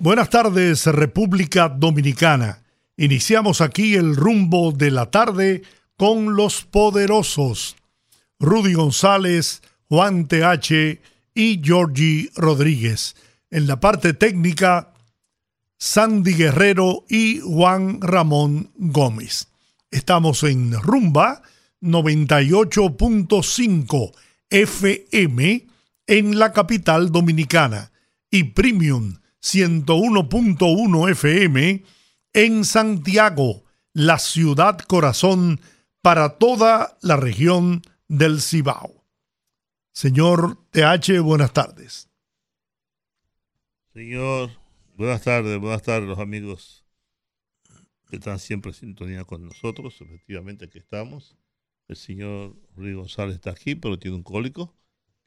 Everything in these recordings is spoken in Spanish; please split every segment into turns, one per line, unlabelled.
Buenas tardes, República Dominicana. Iniciamos aquí el rumbo de la tarde con los poderosos. Rudy González, Juan TH y Georgie Rodríguez. En la parte técnica, Sandy Guerrero y Juan Ramón Gómez. Estamos en Rumba 98.5 FM en la capital dominicana y Premium 101.1 FM en Santiago, la ciudad corazón para toda la región del Cibao. Señor TH, buenas tardes.
Señor, buenas tardes, buenas tardes los amigos que están siempre en sintonía con nosotros. Efectivamente, aquí estamos. El señor Ruiz González está aquí, pero tiene un cólico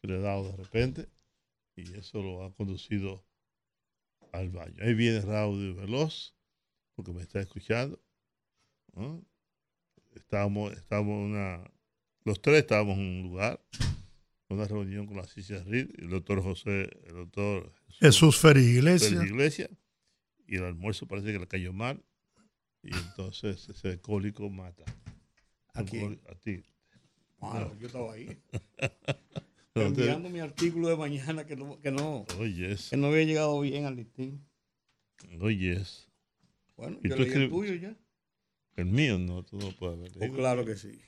que le ha dado de repente y eso lo ha conducido al baño. Ahí viene Raúl Veloz, porque me está escuchando. Estábamos, estábamos una, los tres estábamos en un lugar, una reunión con la CICIARRID, el doctor José, el doctor
Jesús, Ferri Iglesia.
Iglesia. Y el almuerzo parece que le cayó mal. Y entonces ese cólico mata.
¿A quién?
A ti.
Bueno, yo estaba ahí. enviando mi artículo de mañana que no, que no, que no había llegado bien al listín.
Oye,
Bueno, ¿Y yo leí el tuyo ya.
El mío no, tú no puedes ver.
Oh, claro que sí.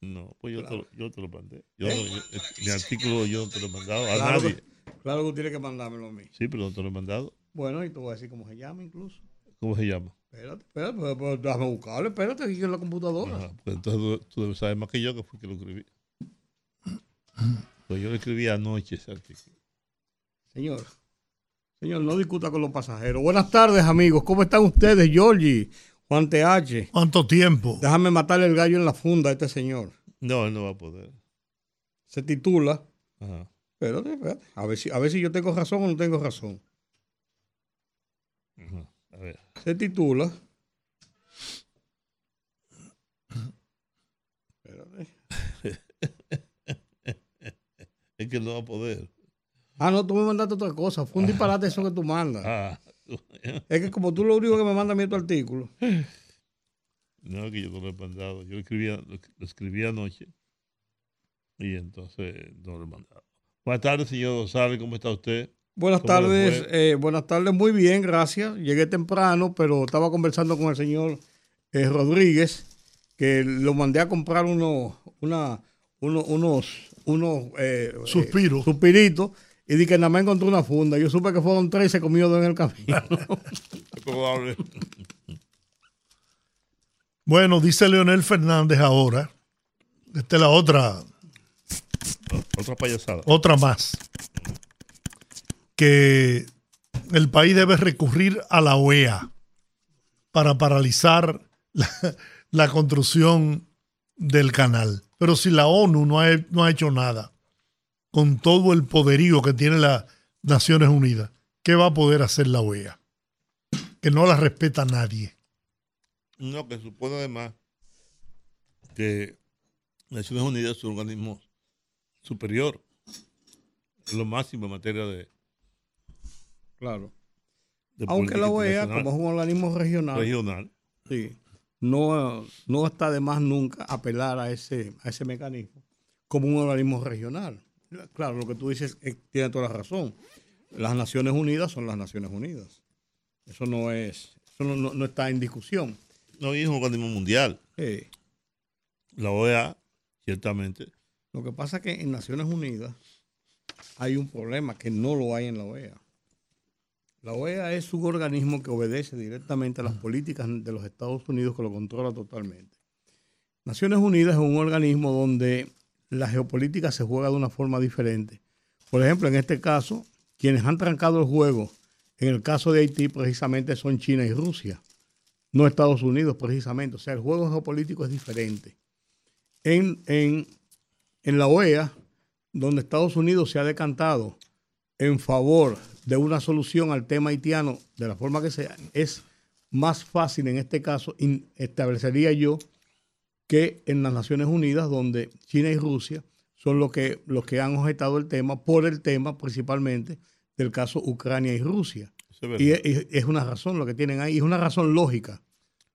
No, pues yo, te, lo, yo te lo mandé. Yo, ¿Eh? mi artículo yo no te lo he mandado a
claro
nadie.
Que, claro que tú tienes que mandármelo a mí.
Sí, pero no te lo he mandado.
Bueno, y te voy a decir cómo se llama incluso.
¿Cómo se llama?
Espérate, espérate, pero, pero, déjame buscarlo, espérate, aquí en la computadora.
Ajá, pues entonces tú, tú, debes saber más que yo que fue que lo escribí. Pues yo lo escribí anoche ese artículo.
Señor, señor, no discuta con los pasajeros. Buenas tardes, amigos. ¿Cómo están ustedes, Georgie? Juan TH.
¿Cuánto tiempo?
Déjame matarle el gallo en la funda a este señor.
No, él no va a poder.
Se titula.
Ajá.
Espérate, espérate. A ver, si, a ver si yo tengo razón o no tengo razón.
Ajá. A ver.
Se titula. Espérate.
Es que él no va a poder.
Ah, no, tú me mandaste otra cosa. Fue un disparate eso que tú mandas.
Ah.
es que como tú lo único que me mandas a mí tu artículo.
No, que yo no lo he mandado. Yo lo escribí, lo, escribí anoche y entonces no lo he mandado. Buenas tardes, señor González. ¿Cómo está usted?
Buenas tardes, eh, buenas tardes, muy bien, gracias. Llegué temprano, pero estaba conversando con el señor eh, Rodríguez, que lo mandé a comprar uno, una, uno, unos, unos eh,
Suspiros.
suspiritos y dije que nada más encontré una funda. Yo supe que fueron tres y se comió dos en el camino.
probable.
Bueno, dice Leonel Fernández ahora. Esta es la otra.
Otra payasada.
Otra más. Que el país debe recurrir a la OEA para paralizar la, la construcción del canal. Pero si la ONU no ha, no ha hecho nada con todo el poderío que tiene las Naciones Unidas, ¿qué va a poder hacer la OEA? Que no la respeta nadie.
No, que supone además que Naciones Unidas es un organismo superior, es lo máximo en materia de.
Claro. De Aunque la OEA, como es un organismo regional,
regional.
Sí, no, no está de más nunca apelar a ese, a ese mecanismo como un organismo regional. Claro, lo que tú dices es, tiene toda la razón. Las Naciones Unidas son las Naciones Unidas. Eso no es, eso no, no, no está en discusión.
No, y es un organismo mundial.
Sí.
La OEA, ciertamente.
Lo que pasa es que en Naciones Unidas hay un problema que no lo hay en la OEA. La OEA es un organismo que obedece directamente a las políticas de los Estados Unidos que lo controla totalmente. Naciones Unidas es un organismo donde la geopolítica se juega de una forma diferente. Por ejemplo, en este caso, quienes han trancado el juego En el caso de Haití, precisamente son China y Rusia, no Estados Unidos, precisamente. O sea, el juego geopolítico es diferente. En, en, en la OEA, donde Estados Unidos se ha decantado en favor de una solución al tema haitiano de la forma que sea, es más fácil en este caso, establecería yo, que en las Naciones Unidas, donde China y Rusia son los que, los que han objetado el tema, por el tema principalmente del caso Ucrania y Rusia. y, es, una razón lo que tienen ahí, es una razón lógica.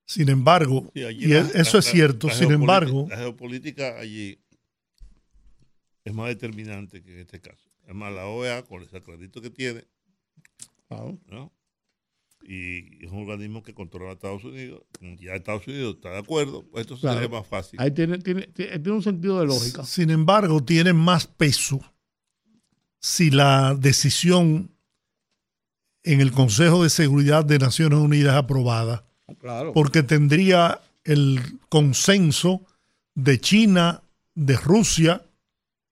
Sin embargo, y eso es cierto, sin embargo...
La geopolítica allí es más determinante que en este caso. Es más, la OEA, con el acredito que tiene, ¿no? y es un organismo que controla a Estados Unidos. Ya Estados Unidos está de acuerdo, pues esto sería más fácil.
Ahí tiene, tiene, tiene, un sentido de lógica.
Sin embargo, tiene más peso si la decisión en el Consejo de Seguridad de Naciones Unidas es aprobada. Claro. Porque tendría el consenso de China, de Rusia,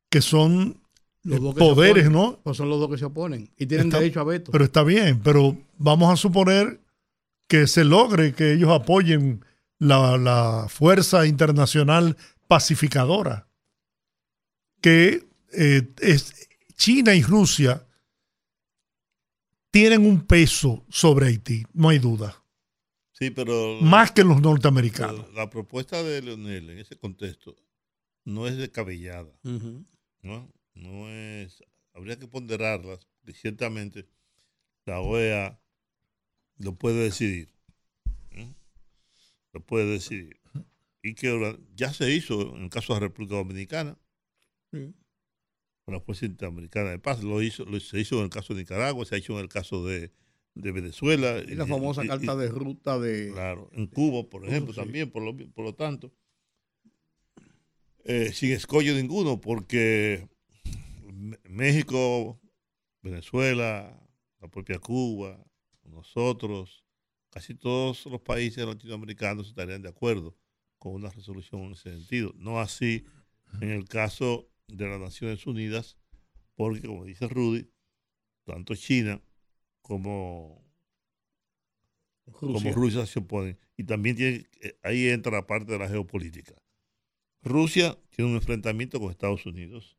que son los poderes, ¿no?
Pues son los dos que se oponen y tienen derecho a veto.
Pero está bien, pero vamos a suponer que se logre que ellos apoyen la, fuerza internacional pacificadora, que eh, es, China y Rusia tienen un peso sobre Haití, no hay duda.
Sí, pero...
Más que los norteamericanos.
La propuesta de Leonel en ese contexto no es descabellada, ¿no? No es, habría que ponderarlas, ciertamente la OEA lo puede decidir. Lo puede decidir. Y que ya se hizo en el caso de la República Dominicana. Con la Fuerza Interamericana de Paz. Lo hizo, se hizo en el caso de Nicaragua, se ha hecho en el caso de, Venezuela.
Y la famosa carta de ruta de.
Claro, en Cuba, por ejemplo, también, por lo, por lo tanto. Eh, sin escollo ninguno, porque México, Venezuela, la propia Cuba, nosotros, casi todos los países latinoamericanos estarían de acuerdo con una resolución en ese sentido. No así en el caso de las Naciones Unidas, porque como dice Rudy, tanto China como Rusia, como Rusia se oponen. Y también tiene, eh, ahí entra la parte de la geopolítica. Rusia tiene un enfrentamiento con Estados Unidos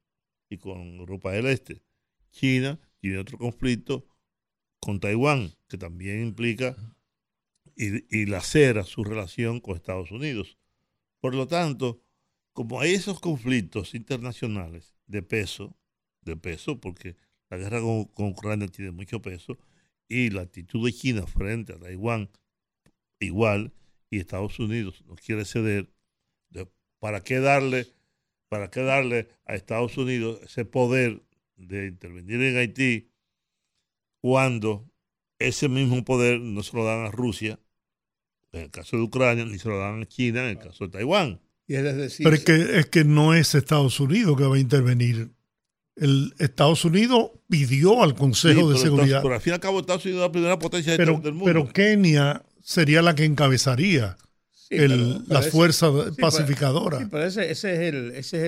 y con Europa del Este. China tiene otro conflicto con Taiwán, que también implica y, y lacera su relación con Estados Unidos. Por lo tanto, como hay esos conflictos internacionales de peso, de peso, porque la guerra con, Ucrania tiene mucho peso, y la actitud de China frente a Taiwán igual, y Estados Unidos no quiere ceder, ¿para qué darle ¿Para qué darle a Estados Unidos ese poder de intervenir en Haití cuando ese mismo poder no se lo dan a Rusia, en el caso de Ucrania, ni se lo dan a China, en el caso de Taiwán?
Pero es que, es que no es Estados Unidos que va a intervenir. El Estados Unidos pidió al Consejo de Seguridad.
pero al fin y al cabo Estados Unidos es la primera potencia del mundo.
Pero Kenia sería la que encabezaría la fuerza pacificadora.
pero ese, es el, ese es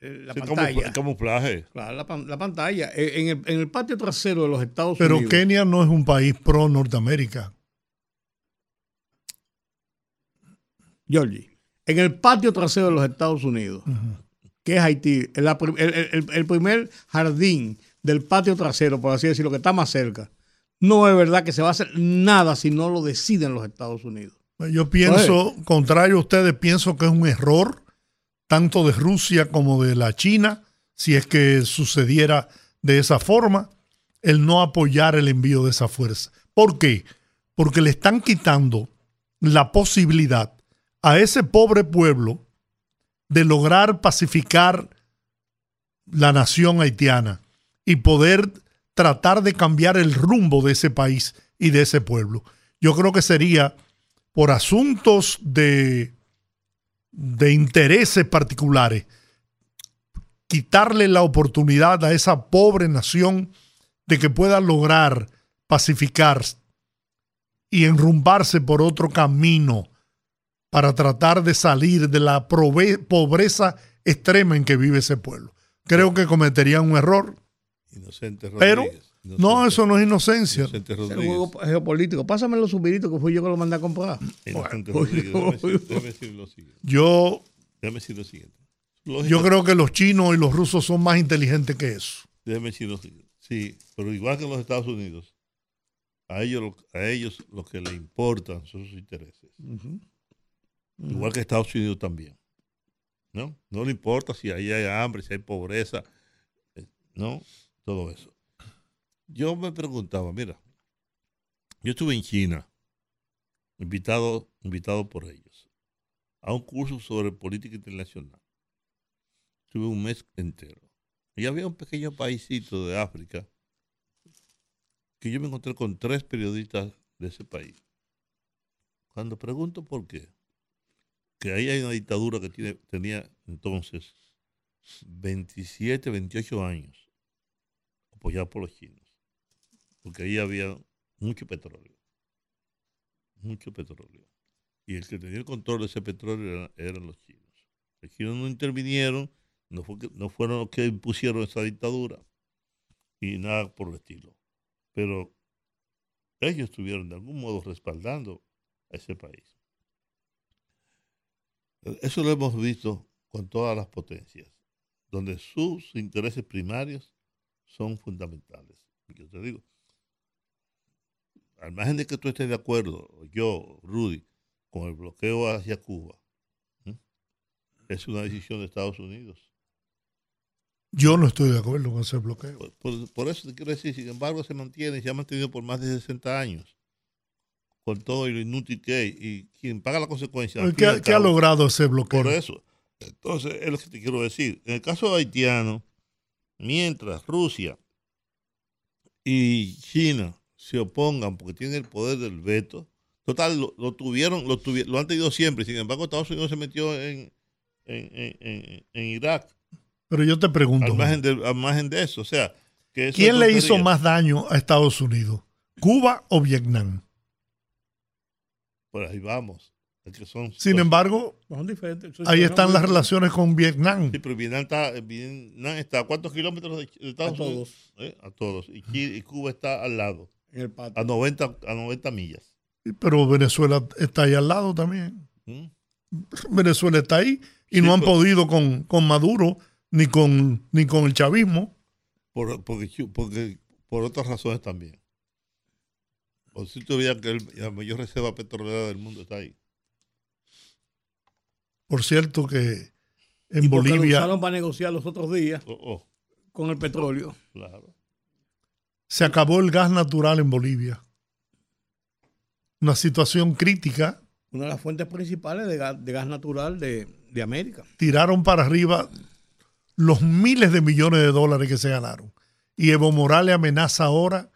el, la pantalla.
El camuflaje.
la, pantalla. En el, en el, patio trasero de los Estados
Unidos.
Pero
Kenia no es un país pro Norteamérica.
Georgie, en el patio trasero de los Estados Unidos, que es Haití, el, el primer jardín del patio trasero, por así decirlo, que está más cerca, no es verdad que se va a hacer nada si no lo deciden los Estados Unidos.
Yo pienso, contrario a ustedes, pienso que es un error tanto de Rusia como de la China, si es que sucediera de esa forma, el no apoyar el envío de esa fuerza. ¿Por qué? Porque le están quitando la posibilidad a ese pobre pueblo de lograr pacificar la nación haitiana y poder tratar de cambiar el rumbo de ese país y de ese pueblo. Yo creo que sería por asuntos de, de intereses particulares, quitarle la oportunidad a esa pobre nación de que pueda lograr pacificar y enrumbarse por otro camino para tratar de salir de la pobreza extrema en que vive ese pueblo. Creo que cometerían un error.
Inocente
pero No, eso no es inocencia.
Es un juego geopolítico. Pásame los subiritos que fui yo que lo mandé a comprar.
Yo, decir lo siguiente. Yo creo que los chinos y los rusos son más inteligentes que eso.
Déjeme decir lo siguiente. Sí, pero igual que en los Estados Unidos, a ellos, a ellos lo que les importan son sus intereses. Igual que Estados Unidos también. ¿No? No le importa si ahí hay hambre, si hay pobreza, eh, ¿no? Todo eso. Yo me preguntaba, mira, yo estuve en China, invitado, invitado por ellos, a un curso sobre política internacional. Estuve un mes entero. Y había un pequeño paísito de África que yo me encontré con tres periodistas de ese país. Cuando pregunto por qué, que ahí hay una dictadura que tiene, tenía entonces 27, 28 años, apoyada por los chinos, porque ahí había mucho petróleo, mucho petróleo. Y el que tenía el control de ese petróleo eran, los chinos. Los chinos no intervinieron, no fueron los que impusieron esa dictadura y nada por el estilo pero ellos estuvieron de algún modo respaldando a ese país. Eso lo hemos visto con todas las potencias, donde sus intereses primarios son fundamentales. Yo te digo, al margen de que tú estés de acuerdo, yo, Rudy, con el bloqueo hacia Cuba, es una decisión de Estados Unidos.
Yo no estoy de acuerdo con ese bloqueo.
Por, eso te quiero decir, sin embargo, se mantiene y se ha mantenido por más de 60 años. Con todo y lo inútil que es. Y quien paga la consecuencia.
¿Qué, ha logrado ese bloqueo?
Por eso. Entonces, es lo que te quiero decir. En el caso haitiano, mientras Rusia y China se opongan porque tienen el poder del veto, total, lo, tuvieron, lo, lo han tenido siempre. Sin embargo, Estados Unidos se metió en, en Irak
pero yo te pregunto.
Al margen de, eso, o sea. Que
¿Quién le hizo más daño a Estados Unidos? ¿Cuba o Vietnam?
Por ahí vamos.
Sin embargo, ahí están las relaciones con Vietnam.
Sí, pero Vietnam está, a cuántos kilómetros de Estados
a
Unidos?
Todos.
¿Eh? A todos. Y, Cuba está al lado. A 90, a 90 millas.
Pero Venezuela está ahí al lado también. ¿Mm? Venezuela está ahí y no han podido con, con Maduro ni con, ni con el chavismo.
Por, porque, porque, por otras razones también. O si tuviera que la mayor reserva petrolera del mundo está ahí.
Por cierto que en Bolivia...
Lo usaron para negociar los otros días oh, oh. con el petróleo.
Claro.
Se acabó el gas natural en Bolivia. Una situación crítica.
Una de las fuentes principales de gas, de gas natural de, de América.
Tiraron para arriba los miles de millones de dólares que se ganaron. Y Evo Morales amenaza ahora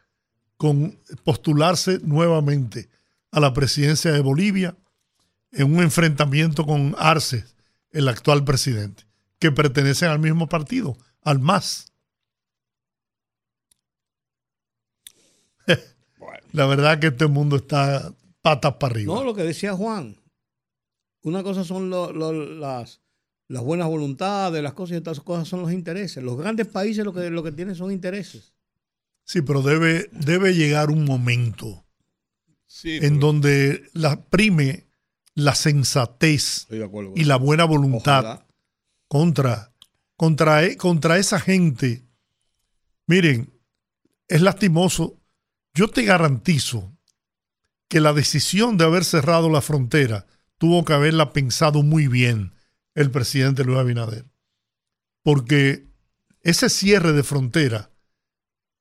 con postularse nuevamente a la presidencia de Bolivia en un enfrentamiento con Arce, el actual presidente, que pertenecen al mismo partido, al MAS. La verdad que este mundo está patas para arriba.
No, lo que decía Juan. Una cosa son las, las buenas voluntades, las cosas y estas cosas son los intereses. Los grandes países lo que, lo que tienen son intereses.
Sí, pero debe, debe llegar un momento en donde la, prime la sensatez y la buena voluntad contra, contra, e, contra esa gente. Miren, es lastimoso. Yo te garantizo que la decisión de haber cerrado la frontera tuvo que haberla pensado muy bien el presidente Luis Abinader. Porque ese cierre de frontera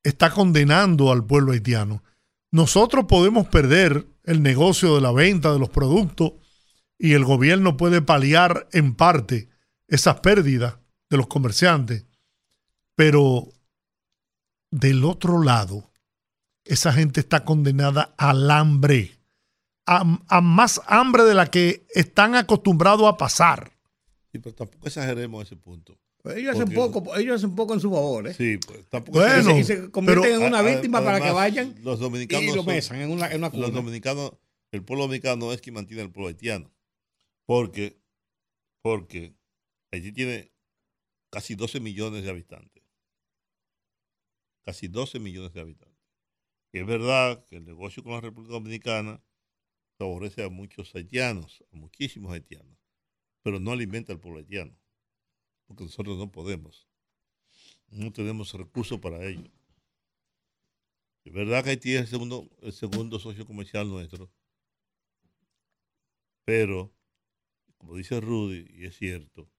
está condenando al pueblo haitiano. Nosotros podemos perder el negocio de la venta de los productos y el gobierno puede paliar en parte esas pérdidas de los comerciantes, pero del otro lado, esa gente está condenada al hambre, a, a más hambre de la que están acostumbrados a pasar
pero tampoco exageremos ese punto.
Pues ellos, hacen poco, ellos hacen poco en su favor. ¿eh?
Sí,
pues tampoco bueno, y se, convierten en una víctima para que vayan
los dominicanos
y lo mesan en una, en una
Los dominicanos, el pueblo dominicano es quien mantiene al pueblo haitiano. Porque, porque Haití tiene casi 12 millones de habitantes. casi 12 millones de habitantes. Es verdad que el negocio con la República Dominicana favorece a muchos haitianos, a muchísimos haitianos, pero no alimenta al pueblo haitiano, porque nosotros no podemos, no tenemos recursos para ello. Es verdad que Haití es el segundo, el segundo socio comercial nuestro, pero, como dice Rudy, y es cierto,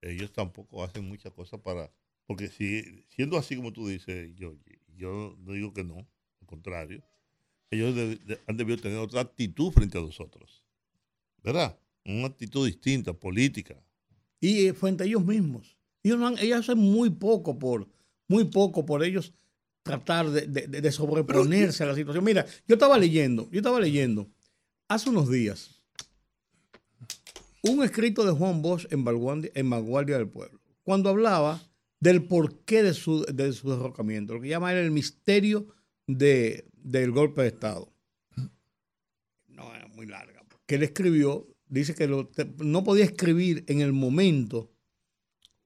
ellos tampoco hacen muchas cosas para, porque si siendo así como tú dices, yo, yo no digo que no, contrario, ellos han debido tener otra actitud frente a nosotros, ¿verdad? Una actitud distinta, política.
Y eh, frente a ellos mismos. Ellos, hacen muy poco por, muy poco por ellos tratar de, sobreponerse a la situación. Mira, yo estaba leyendo, yo estaba leyendo hace unos días un escrito de Juan Bosch en Vanguardia, del Pueblo, cuando hablaba del porqué de su, de su derrocamiento, lo que llama el misterio de, del golpe de Estado. No, era muy larga. Que él escribió, dice que no podía escribir en el momento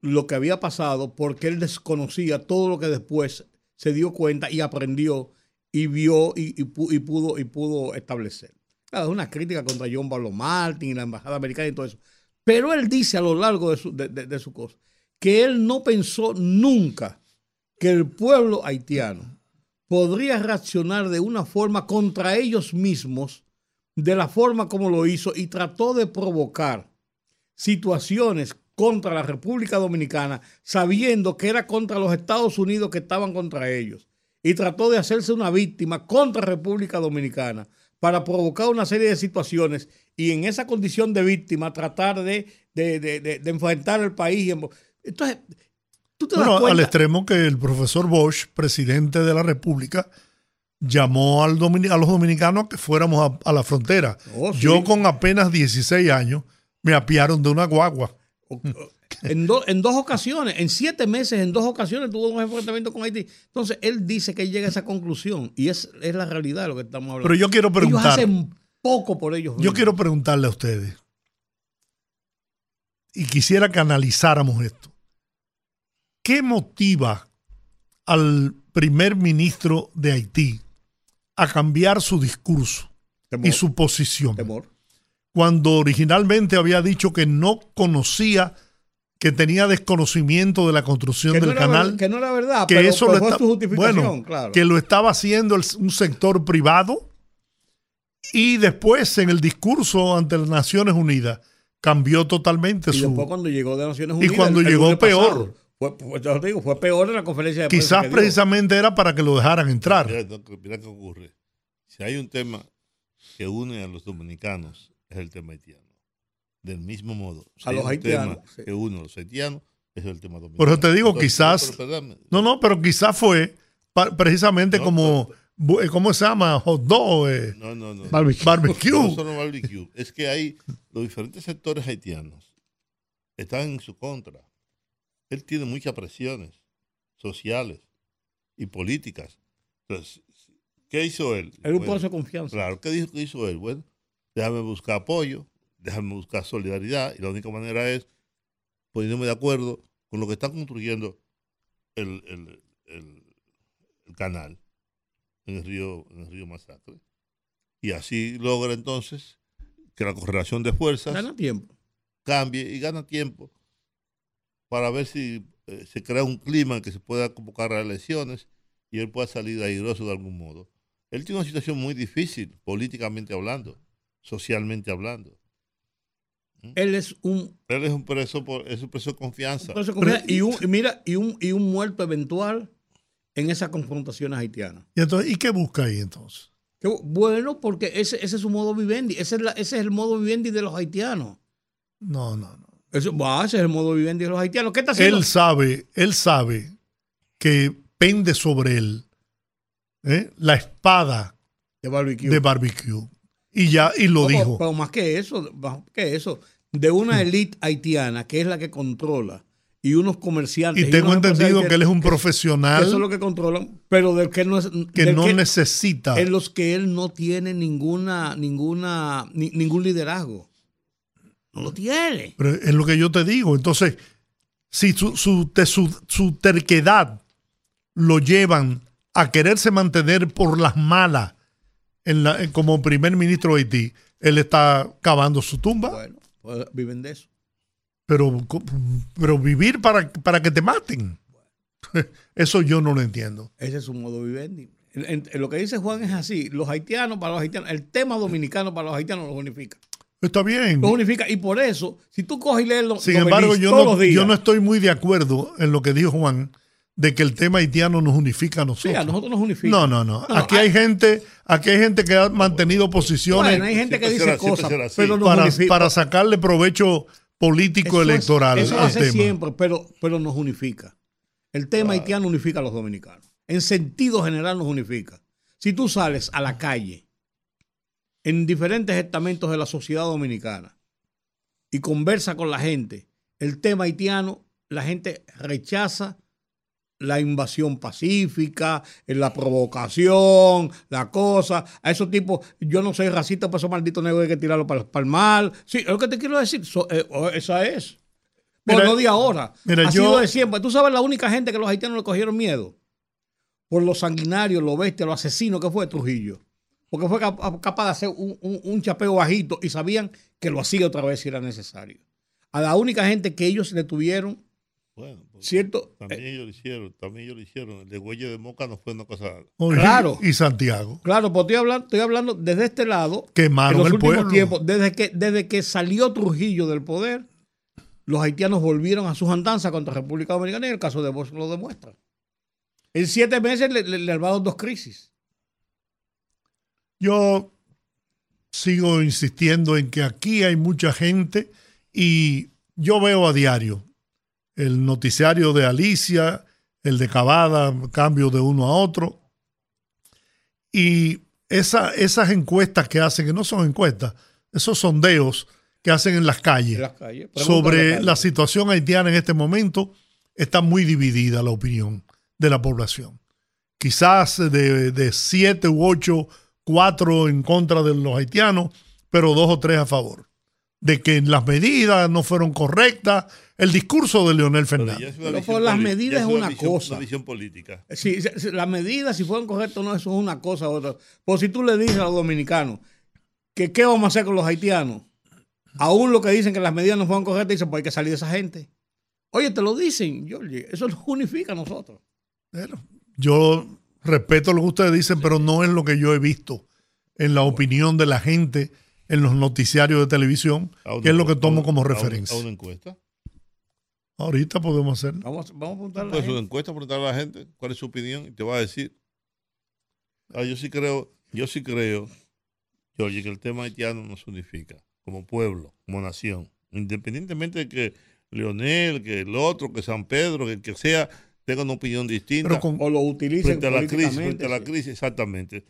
lo que había pasado porque él desconocía todo lo que después se dio cuenta y aprendió y vio y, pudo, y pudo establecer. Claro, es una crítica contra John Pablo Martin y la embajada americana y todo eso. Pero él dice a lo largo de su, de su cosa que él no pensó nunca que el pueblo haitiano podría reaccionar de una forma contra ellos mismos, de la forma como lo hizo, y trató de provocar situaciones contra la República Dominicana, sabiendo que era contra los Estados Unidos que estaban contra ellos. Y trató de hacerse una víctima contra República Dominicana para provocar una serie de situaciones y en esa condición de víctima tratar de, de, enfrentar el país. Entonces,
bueno, al extremo que el profesor Bosch, presidente de la República, llamó al a los dominicanos que fuéramos a, la frontera. Oh, Yo con apenas 16 años me apiaron de una guagua.
En, en, dos ocasiones, en siete meses, en dos ocasiones tuvo un enfrentamiento con Haití. Entonces, él dice que llega a esa conclusión y es, es la realidad de lo que estamos hablando.
Pero yo quiero preguntar.
Ellos hacen poco por ellos.
Yo quiero preguntarle a ustedes. Y quisiera que analizáramos esto. ¿Qué motiva al primer ministro de Haití a cambiar su discurso y su posición?
Temor.
Cuando originalmente había dicho que no conocía, que tenía desconocimiento de la construcción del canal.
que no era verdad, que pero, eso lo su justificación,
bueno, que lo estaba haciendo un sector privado. Y después, en el discurso ante las Naciones Unidas, cambió totalmente
y
su.
Después cuando llegó de Naciones Unidas.
Y cuando llegó peor.
Fue, pues, digo, fue peor en la conferencia de
prensa. Quizás precisamente era para que lo dejaran entrar.
Mira, qué ocurre. Si hay un tema que une a los dominicanos, es el tema haitiano. Del mismo modo,
a los haitianos.
que une a los haitianos, es el tema dominicano.
Por eso te digo, quizás. no, no, pero quizás fue precisamente como. Eh, ¿Cómo se llama? Hot dog.
Eh, no, no, no.
Barbecue.
barbecue. No solo barbecue. Es que hay los diferentes sectores haitianos están en su contra él tiene muchas presiones sociales y políticas. Entonces, ¿qué hizo él?
Era un proceso de confianza.
Claro, ¿qué dijo que hizo él? Bueno, déjame buscar apoyo, déjame buscar solidaridad, y la única manera es poniéndome de acuerdo con lo que está construyendo el, canal en el río, en el río Masacre. Y así logra entonces que la correlación de fuerzas
gana tiempo.
cambie y gana tiempo para ver si eh, se crea un clima en que se pueda convocar a elecciones y él pueda salir airoso de algún modo. Él tiene una situación muy difícil, políticamente hablando, socialmente hablando.
¿Mm? Él es un.
Él es un preso, por, es un preso de confianza.
y, un, mira, y un, y un muerto eventual en esas confrontaciones haitianas.
¿Y, entonces, ¿y qué busca ahí entonces?
bueno, porque ese, ese es su modo vivendi. Ese es, ese es el modo vivendi de los haitianos.
No, no, no.
Eso, ese es el modo viviente de los haitianos. ¿Qué está haciendo?
Él sabe, él sabe que pende sobre él ¿eh? la espada
de barbecue.
de barbecue. Y ya, y lo dijo.
Pero más que eso, más que eso, de una élite haitiana que es la que controla y unos comerciantes.
Y tengo entendido que él es un profesional.
eso es lo que controlan, pero del que no, es,
que no necesita.
En los que él no tiene ninguna, ninguna, ningún liderazgo. No lo tiene.
Pero es lo que yo te digo. Entonces, si su, su, terquedad lo llevan a quererse mantener por las malas en la, como primer ministro de Haití, él está cavando su tumba.
Bueno, pues viven de eso.
Pero, pero vivir para, para que te maten. Eso yo no lo entiendo.
Ese es su modo vivendi. lo que dice Juan es así. Los haitianos para los haitianos, el tema dominicano para los haitianos los unifica.
Está bien.
Lo unifica. Y por eso, si tú coges y lees los
Sin embargo, yo no, yo no estoy muy de acuerdo en lo que dijo Juan de que el tema haitiano nos unifica a nosotros.
Sí, a nosotros nos unifica.
No, no, no. aquí hay, gente, aquí hay gente que ha mantenido posiciones.
Bueno, hay gente que dice cosas, pero
para, para, sacarle provecho político electoral.
eso hace siempre, pero, pero nos unifica. El tema haitiano unifica a los dominicanos. En sentido general nos unifica. Si tú sales a la calle en diferentes estamentos de la sociedad dominicana y conversa con la gente, el tema haitiano, la gente rechaza la invasión pacífica, la provocación, la cosa. A esos tipos, yo no soy racista, para esos malditos negros hay que tirarlo para, el mal. Sí, es lo que te quiero decir. Eh, esa es. Pero no de ahora. ha sido de siempre. Tú sabes la única gente que los haitianos le cogieron miedo. Por lo sanguinario, lo bestia, lo asesino que fue Trujillo. Porque fue capaz de hacer un, chapeo bajito y sabían que lo hacía otra vez si era necesario. A la única gente que ellos le tuvieron bueno, ¿cierto?
También ellos lo hicieron, también ellos lo hicieron. El de Huelle de Moca no fue una cosa.
claro. Y Santiago.
Claro, pues estoy hablando, estoy hablando desde este lado.
Quemaron en los el últimos tiempos,
desde que, desde que salió Trujillo del poder, los haitianos volvieron a sus andanzas contra la República Dominicana y el caso de Bosch lo demuestra. En siete meses le, le, le dos crisis.
Yo sigo insistiendo en que aquí hay mucha gente y yo veo a diario el noticiario de Alicia, el de Cavada, cambio de uno a otro. Y esa, esas encuestas que hacen, que no son encuestas, esos sondeos que hacen en las calles, sobre la, situación haitiana en este momento, está muy dividida la opinión de la población. Quizás de, de siete u ocho, cuatro en contra de los haitianos, pero dos o tres a favor. De que las medidas no fueron correctas, el discurso de Leonel Fernández.
Pero por las medidas es una, cosa.
Una visión política.
Sí, las medidas, si fueron correctas o no, eso es una cosa u otra. Pues si tú le dices a los dominicanos que qué vamos a hacer con los haitianos, aún lo que dicen que las medidas no fueron correctas, dicen, pues hay que salir de esa gente. Oye, te lo dicen, Georgie, eso nos unifica a nosotros.
Bueno, yo respeto lo que ustedes dicen, pero no es lo que yo he visto en la opinión de la gente en los noticiarios de televisión, que es lo que tomo como referencia.
¿A una encuesta?
Ahorita podemos hacer.
Vamos, vamos a preguntarle.
Pues una encuesta, preguntarle a la gente cuál es su opinión y te va a decir. Ah, yo sí creo, yo sí creo, George, que el tema haitiano nos unifica como pueblo, como nación. Independientemente de que Leonel, que el otro, que San Pedro, que el que sea, tenga una opinión distinta.
o lo utilicen
frente a la crisis, frente a la crisis, exactamente.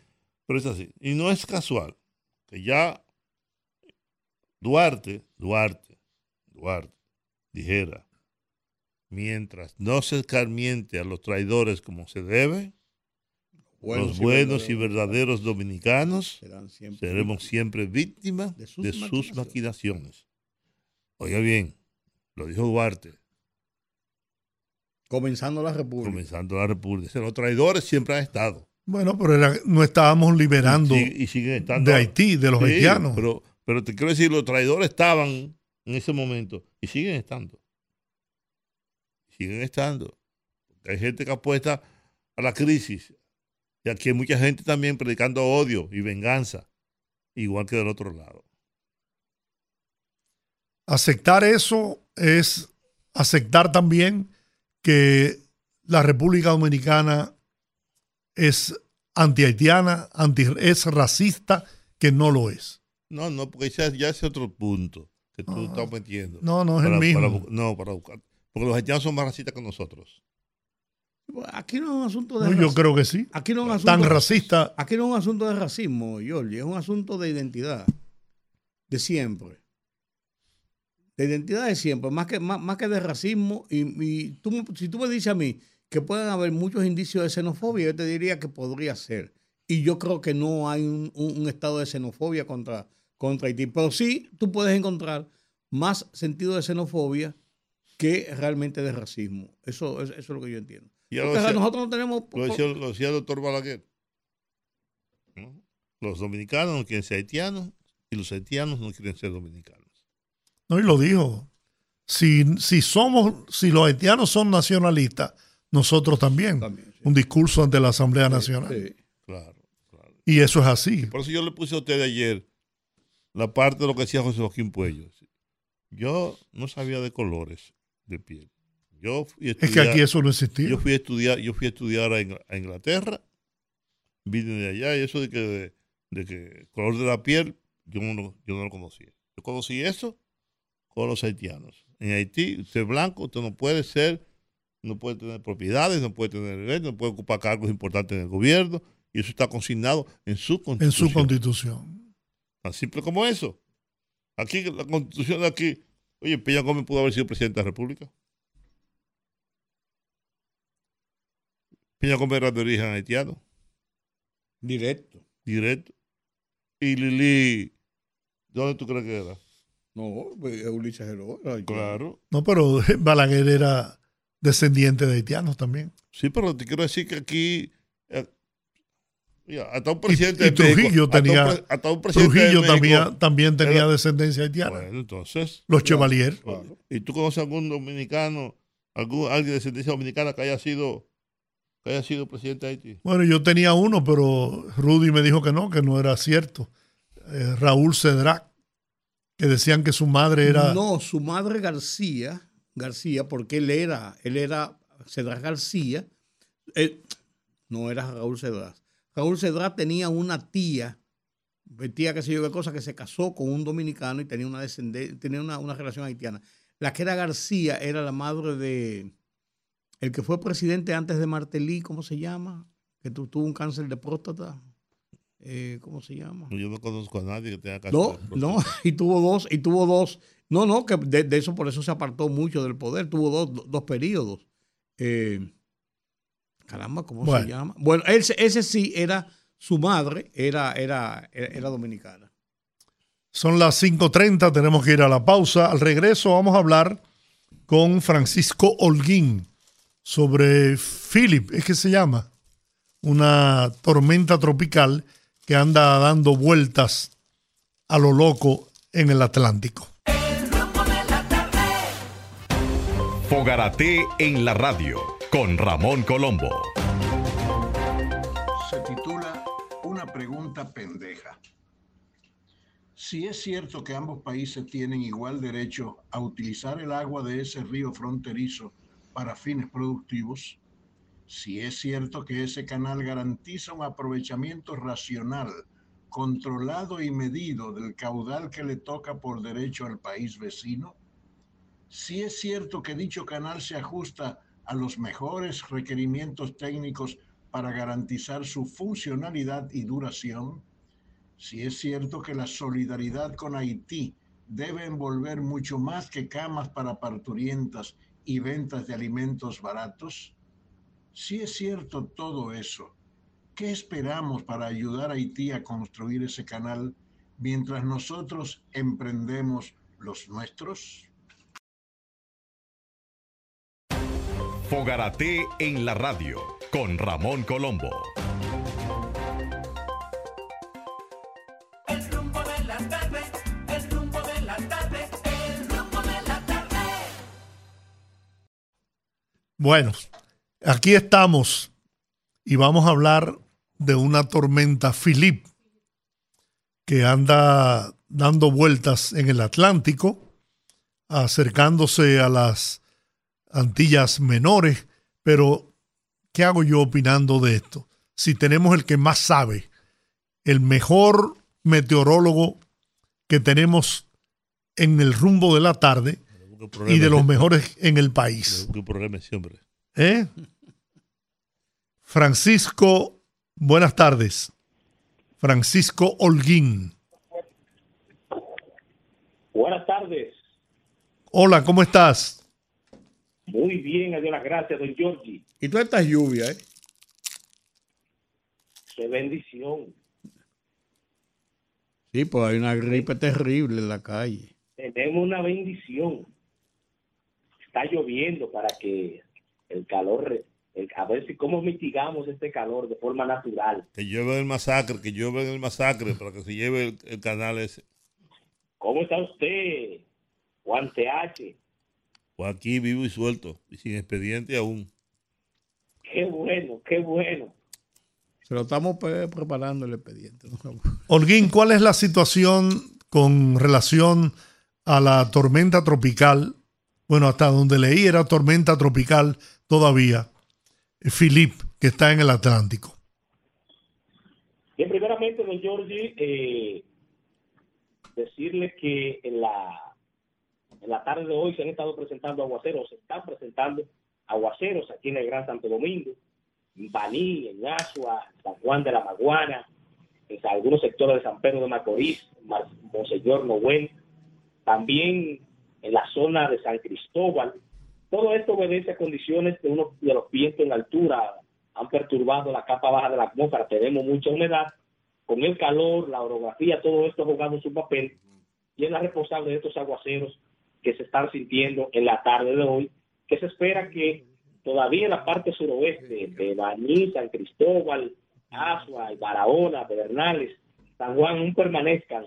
Pero es así. Y no es casual que ya Duarte, Duarte, Duarte, dijera mientras no se escarmiente a los traidores como se debe, los buenos y verdaderos dominicanos seremos siempre víctimas de sus, maquinaciones. Oiga bien, lo dijo Duarte.
Comenzando la República.
Comenzando la República. Los traidores siempre han estado.
Bueno, pero no estábamos liberando de Haití, de los haitianos.
Pero, pero te quiero decir, los traidores estaban en ese momento y siguen estando siguen estando. Hay gente que apuesta a la crisis. Y aquí hay mucha gente también predicando odio y venganza, igual que del otro lado.
Aceptar eso es aceptar también que la República Dominicana es anti-haitiana, anti, es racista, que no lo es.
No, no, porque ya, ya es otro punto que tú estás metiendo.
No, no es el mismo.
no, para buscar. Porque los haitianos son más racistas que nosotros.
Aquí no es un asunto de
no, Yo creo que sí.
Aquí no es un
asunto Tan racista.
Aquí no es un asunto de racismo, Giorgi. Es un asunto de identidad. De siempre. De identidad de siempre. Más que, más, que de racismo. Y, tú, si tú me dices a mí que pueden haber muchos indicios de xenofobia, yo te diría que podría ser. Y yo creo que no hay un, estado de xenofobia contra, contra Haití. Pero sí, tú puedes encontrar más sentido de xenofobia que realmente de racismo. Eso, eso, es lo que yo entiendo.
Lo decía,
nosotros no tenemos...
lo decía- lo decía el doctor Balaguer. ¿no? Los dominicanos no quieren ser haitianos y los haitianos no quieren ser dominicanos.
No, y lo dijo. Si, si somos, si los haitianos son nacionalistas, nosotros también.
También, sí.
Un discurso ante la Asamblea Nacional.
Sí.
Claro, claro.
Y eso es así.
Por eso yo le puse a usted ayer la parte de lo que decía José Joaquín Puello. Yo no sabía de colores de piel. Yo fui a
Es que
estudiar-
aquí eso no existía.
Yo fui a estudiar, yo fui a estudiar a, Ingl- a Inglaterra, vine de allá y eso de que de, de que color de la piel, yo no, lo- yo no lo conocía. Yo conocí eso con los haitianos. En Haití, usted es blanco, usted no puede ser, no puede tener propiedades, no puede tener no puede ocupar cargos importantes en el gobierno, y eso está consignado en su
en
constitución.
su constitución.
Tan simple como eso. Aquí, la constitución de aquí, oye, Peña Gómez pudo haber sido presidente de la República. Peña Gómez era de origen haitiano,
Directo.
directo. Y Lili, ¿de dónde tú crees que era?
No, pues, Ulises Heró. era haitiano.
Claro.
No, pero Balaguer era descendiente de haitianos también.
Sí, pero te quiero decir que aquí, eh, mira, hasta un presidente
y
de México-
Trujillo
hasta un
tenía-
pre- hasta un presidente de
Trujillo
México-
también, también tenía
era-
descendencia haitiana.
Bueno, entonces,
Los Chevalier.
Claro.
¿Y tú conoces algún dominicano, algún alguien de descendencia dominicana que haya sido que haya sido presidente de Haití?
Bueno, yo tenía uno, pero Rudy me dijo que no, que no era cierto. Eh, Raúl Cedrac, que decían que su madre era...
No, su madre García, García, porque él era, él era Cedrás García, él- no era Raúl Cedrás. Raúl Cedrás tenía una tía, tía que sé yo qué cosa, que se casó con un dominicano y tenía una descendencia, tenía una, una relación haitiana. La que era García era la madre de el que fue presidente antes de Martelly, ¿cómo se llama? Que tu- tuvo un cáncer de próstata. Eh, ¿Cómo se llama?
Yo no conozco a nadie que tenga
No, no, y tuvo dos, y tuvo dos. No, no, que de, de eso por eso se apartó mucho del poder. Tuvo dos, dos periodos. Eh, caramba, ¿cómo
Bueno.
se llama? Bueno, ese, ese sí era su madre, era, era, era, era dominicana.
Son las 5.30, tenemos que ir a la pausa. Al regreso vamos a hablar con Francisco Holguín sobre Philip, es que se llama, una tormenta tropical que anda dando vueltas a lo loco en el Atlántico.
Fogarate en la radio con Ramón Colombo.
se titula Una pregunta pendeja. Si es cierto que ambos países tienen igual derecho a utilizar el agua de ese río fronterizo para fines productivos, si es cierto que ese canal garantiza un aprovechamiento racional, controlado y medido del caudal que le toca por derecho al país vecino, si es cierto que dicho canal se ajusta a los mejores requerimientos técnicos para garantizar su funcionalidad y duración, si es cierto que la solidaridad con Haití debe envolver mucho más que camas para parturientas y ventas de alimentos baratos, si es cierto todo eso, ¿qué esperamos para ayudar a Haití a construir ese canal mientras nosotros emprendemos los nuestros?
Fogarate en la radio con Ramón Colombo.
El rumbo de la tarde, el rumbo de la tarde, el rumbo de la tarde.
Bueno, aquí estamos y vamos a hablar de una tormenta Philip que anda dando vueltas en el Atlántico, acercándose a las Antillas menores, pero ¿qué hago yo opinando de esto? Si tenemos el que más sabe, el mejor meteorólogo que tenemos en el rumbo de la tarde y de los mejores en el país.
¿Qué problema siempre?
¿Eh? Francisco, buenas tardes. Francisco Holguín.
Buenas tardes.
Hola, ¿cómo estás?
Muy bien, adiós las gracias, don Giorgi.
Y toda esta lluvia, ¿eh?
Qué bendición.
Sí, pues hay una gripe terrible en la calle.
Tenemos una bendición. Está lloviendo para que el calor el- a ver si cómo mitigamos este calor de forma natural.
Que llueva el masacre, que llueva el masacre para que se lleve el, el canal ese.
¿Cómo está usted, Juan TH?
O aquí vivo y suelto, y sin expediente aún.
Qué bueno, qué bueno.
Se lo estamos pe- preparando el expediente. ¿no?
Holguín, ¿cuál es la situación con relación a la tormenta tropical? Bueno, hasta donde leí era tormenta tropical todavía. Philip, que está en el Atlántico.
Bien, primeramente, don Giorgi, eh, decirle que en la, en la tarde de hoy se han estado presentando aguaceros, se están presentando aguaceros aquí en el Gran Santo Domingo, en Baní, en Asua, San Juan de la Maguana, en algunos sectores de San Pedro de Macorís, Monseñor Noel, también en la zona de San Cristóbal. Todo esto obedece a condiciones de unos de los vientos en altura han perturbado la capa baja de la atmósfera, tenemos mucha humedad, con el calor, la orografía, todo esto ha jugado su papel y es la responsable de estos aguaceros que se están sintiendo en la tarde de hoy, que se espera que todavía en la parte suroeste de Baní, San Cristóbal, Asua, Barahona, Pedernales, San Juan aún permanezcan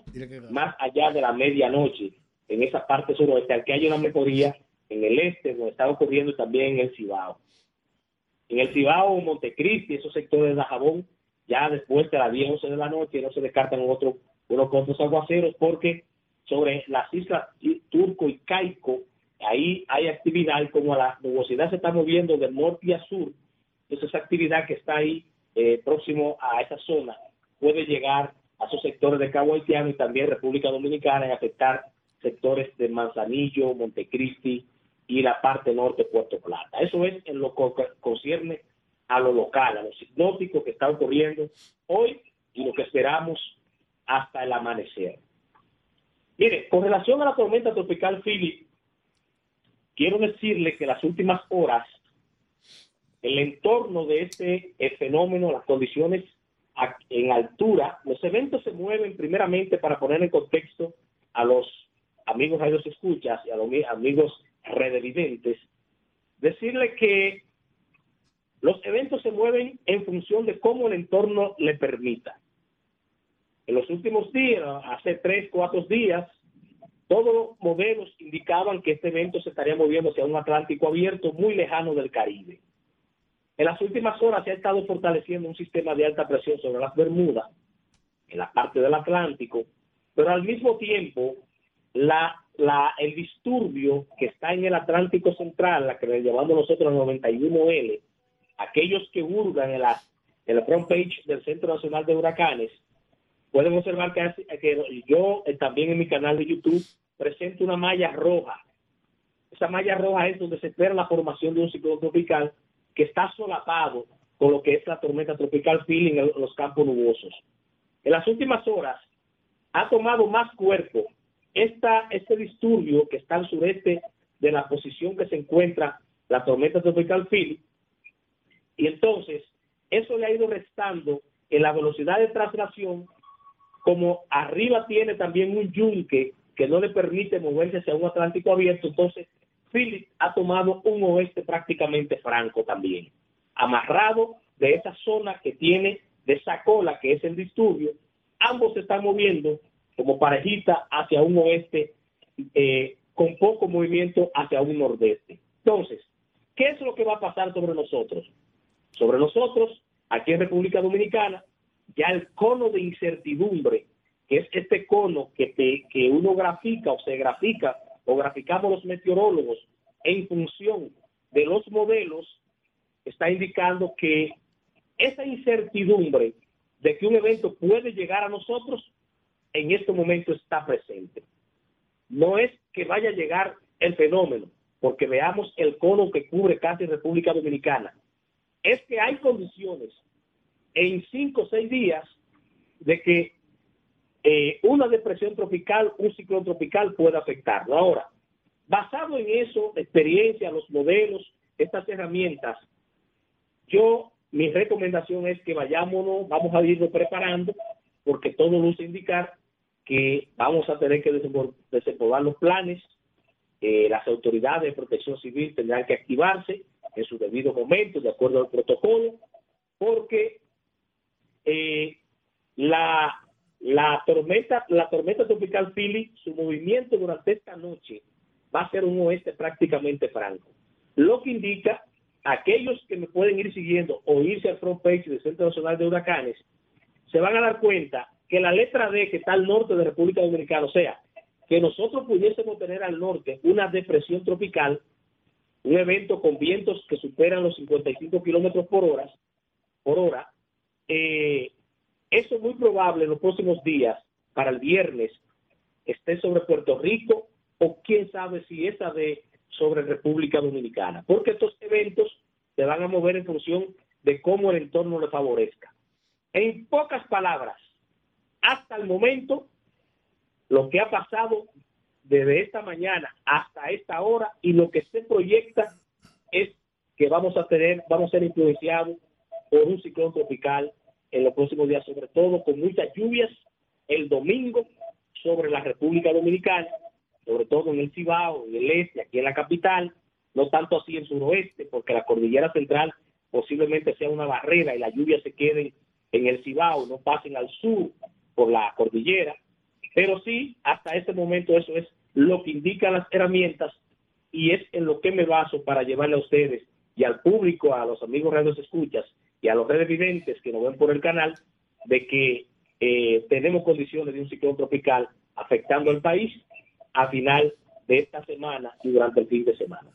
más allá de la medianoche en esa parte suroeste, aunque hay una mejoría en el este, donde está ocurriendo también en el Cibao. En el Cibao, Montecristi, esos sectores de Dajabón, ya después de las 10, 11 de la noche no se descartan otro, unos cuantos aguaceros porque sobre las islas Turco y Caico, ahí hay actividad como la nubosidad se está moviendo de norte a sur, entonces esa actividad que está ahí eh, próximo a esa zona puede llegar a esos sectores de Cabo Haitiano y también República Dominicana y afectar sectores de Manzanillo, Montecristi y la parte norte de Puerto Plata. Eso es en lo que concierne a lo local, a lo hipnótico que está ocurriendo hoy y lo que esperamos hasta el amanecer. Mire, con relación a la tormenta tropical Philip, quiero decirle que las últimas horas, el entorno de este eh, fenómeno, las condiciones a- en altura, los eventos se mueven primeramente para poner en contexto a los amigos radios escuchas y a los mi- amigos redevidentes, decirle que los eventos se mueven en función de cómo el entorno le permita. En los últimos días, hace tres, cuatro días, todos los modelos indicaban que este evento se estaría moviendo hacia un Atlántico abierto muy lejano del Caribe. En las últimas horas se ha estado fortaleciendo un sistema de alta presión sobre las Bermudas, en la parte del Atlántico, pero al mismo tiempo la, la, el disturbio que está en el Atlántico Central, la que le llamamos nosotros 91L, aquellos que hurgan en la, en la front page del Centro Nacional de Huracanes, pueden observar que, hace- que yo eh, también en mi canal de YouTube presento una malla roja. Esa malla roja es donde se espera la formación de un ciclón tropical que está solapado con lo que es la tormenta tropical Phil en el- los campos nubosos. En las últimas horas ha tomado más cuerpo esta, este disturbio que está al sureste de la posición que se encuentra la tormenta tropical Phil y entonces eso le ha ido restando en la velocidad de traslación como arriba tiene también un yunque que no le permite moverse hacia un Atlántico abierto, entonces Philip ha tomado un oeste prácticamente franco también, amarrado de esa zona que tiene de esa cola que es el disturbio, ambos se están moviendo como parejita hacia un oeste eh, con poco movimiento hacia un nordeste. Entonces, ¿qué es lo que va a pasar sobre nosotros? Sobre nosotros, aquí en República Dominicana, ya el cono de incertidumbre, que es este cono que, que uno grafica o se grafica o graficamos los meteorólogos en función de los modelos, está indicando que esa incertidumbre de que un evento puede llegar a nosotros en este momento está presente. No es que vaya a llegar el fenómeno, porque veamos el cono que cubre casi República Dominicana. Es que hay condiciones en cinco o seis días de que eh, una depresión tropical, un ciclón tropical puede afectarlo. Ahora, basado en eso, experiencia, los modelos, estas herramientas, yo, mi recomendación es que vayámonos, vamos a irnos preparando, porque todo luce indicar que vamos a tener que desempolvar los planes, eh, las autoridades de protección civil tendrán que activarse, en su debido momento, de acuerdo al protocolo, porque eh, la, la tormenta, la tormenta tropical Philly, su movimiento durante esta noche va a ser un oeste prácticamente franco. Lo que indica aquellos que me pueden ir siguiendo o irse al front page del Centro Nacional de Huracanes, se van a dar cuenta que la letra D que está al norte de República Dominicana, o sea, que nosotros pudiésemos tener al norte una depresión tropical, un evento con vientos que superan los 55 kilómetros por hora, por hora, eh, eso es muy probable en los próximos días, para el viernes, esté sobre Puerto Rico o quién sabe si esa de sobre República Dominicana, porque estos eventos se van a mover en función de cómo el entorno le favorezca. En pocas palabras, hasta el momento, lo que ha pasado desde esta mañana hasta esta hora y lo que se proyecta es que vamos a tener, vamos a ser influenciados por un ciclón tropical en los próximos días, sobre todo con muchas lluvias el domingo sobre la República Dominicana, sobre todo en el Cibao, en el este, aquí en la capital, no tanto así en suroeste, porque la cordillera central posiblemente sea una barrera y las lluvias se queden en el Cibao, no pasen al sur por la cordillera, pero sí, hasta este momento eso es lo que indican las herramientas y es en lo que me baso para llevarle a ustedes y al público, a los amigos radios escuchas y a los redes que nos ven por el canal, de que eh, tenemos condiciones de un ciclón tropical afectando al país a final de esta semana y durante el fin de semana.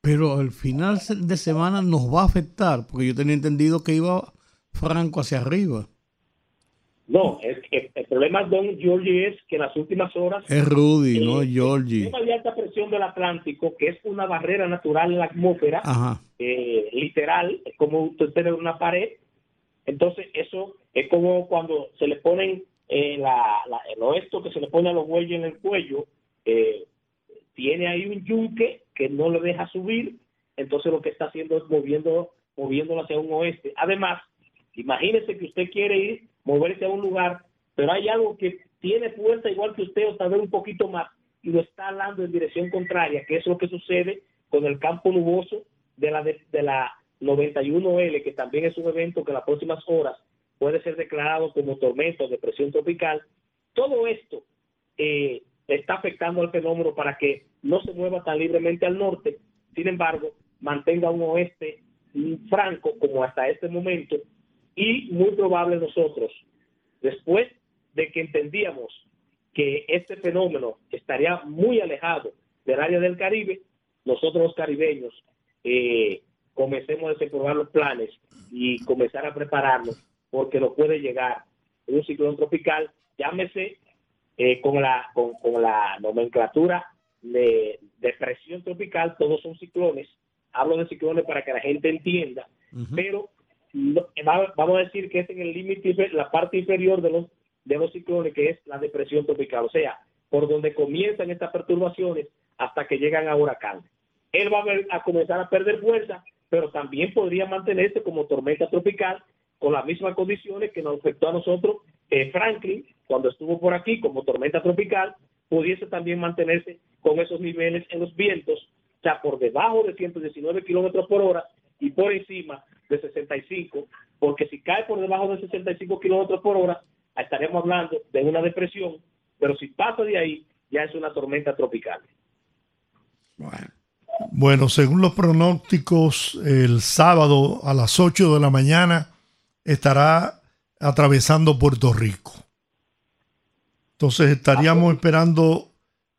Pero al final de semana nos va a afectar, porque yo tenía entendido que iba franco hacia arriba.
No, es el problema, don Georgie, es que en las últimas horas...
Es Rudy, no Georgie.
El de alta presión del Atlántico, que es una barrera natural en la atmósfera, eh, literal, es como usted tener una pared. Entonces, eso es como cuando se le ponen eh, la, la, esto que se le pone a los bueyes en el cuello, eh, tiene ahí un yunque que no le deja subir, entonces lo que está haciendo es moviendo, moviéndolo hacia un oeste. Además, imagínese que usted quiere ir moverse a un lugar, pero hay algo que tiene fuerza igual que usted o vez un poquito más y lo está hablando en dirección contraria, que es lo que sucede con el campo nuboso de la, de, la 91L, que también es un evento que en las próximas horas puede ser declarado como tormenta o depresión tropical. Todo esto eh, está afectando al fenómeno para que no se mueva tan libremente al norte, sin embargo, mantenga un oeste franco como hasta este momento y muy probable nosotros, después de que entendíamos que este fenómeno estaría muy alejado del área del Caribe, nosotros los caribeños eh, comencemos a desenvolver los planes y comenzar a prepararnos porque no puede llegar un ciclón tropical, llámese eh, con, la, con, la nomenclatura de depresión tropical, todos son ciclones, hablo de ciclones para que la gente entienda, pero vamos a decir que es en el límite, la parte inferior de los, de los ciclones, que es la depresión tropical, o sea, por donde comienzan estas perturbaciones hasta que llegan a huracán. Él va a, comenzar a perder fuerza, pero también podría mantenerse como tormenta tropical con las mismas condiciones que nos afectó a nosotros eh, Franklin cuando estuvo por aquí como tormenta tropical, pudiese también mantenerse con esos niveles en los vientos, o sea, por debajo de 119 kilómetros por hora y por encima de 65, porque si cae por debajo de 65 kilómetros por hora, estaremos hablando de una depresión, pero si pasa de ahí, ya es una tormenta tropical.
Bueno. según los pronósticos, el sábado a las 8 de la mañana estará atravesando Puerto Rico. Entonces estaríamos esperando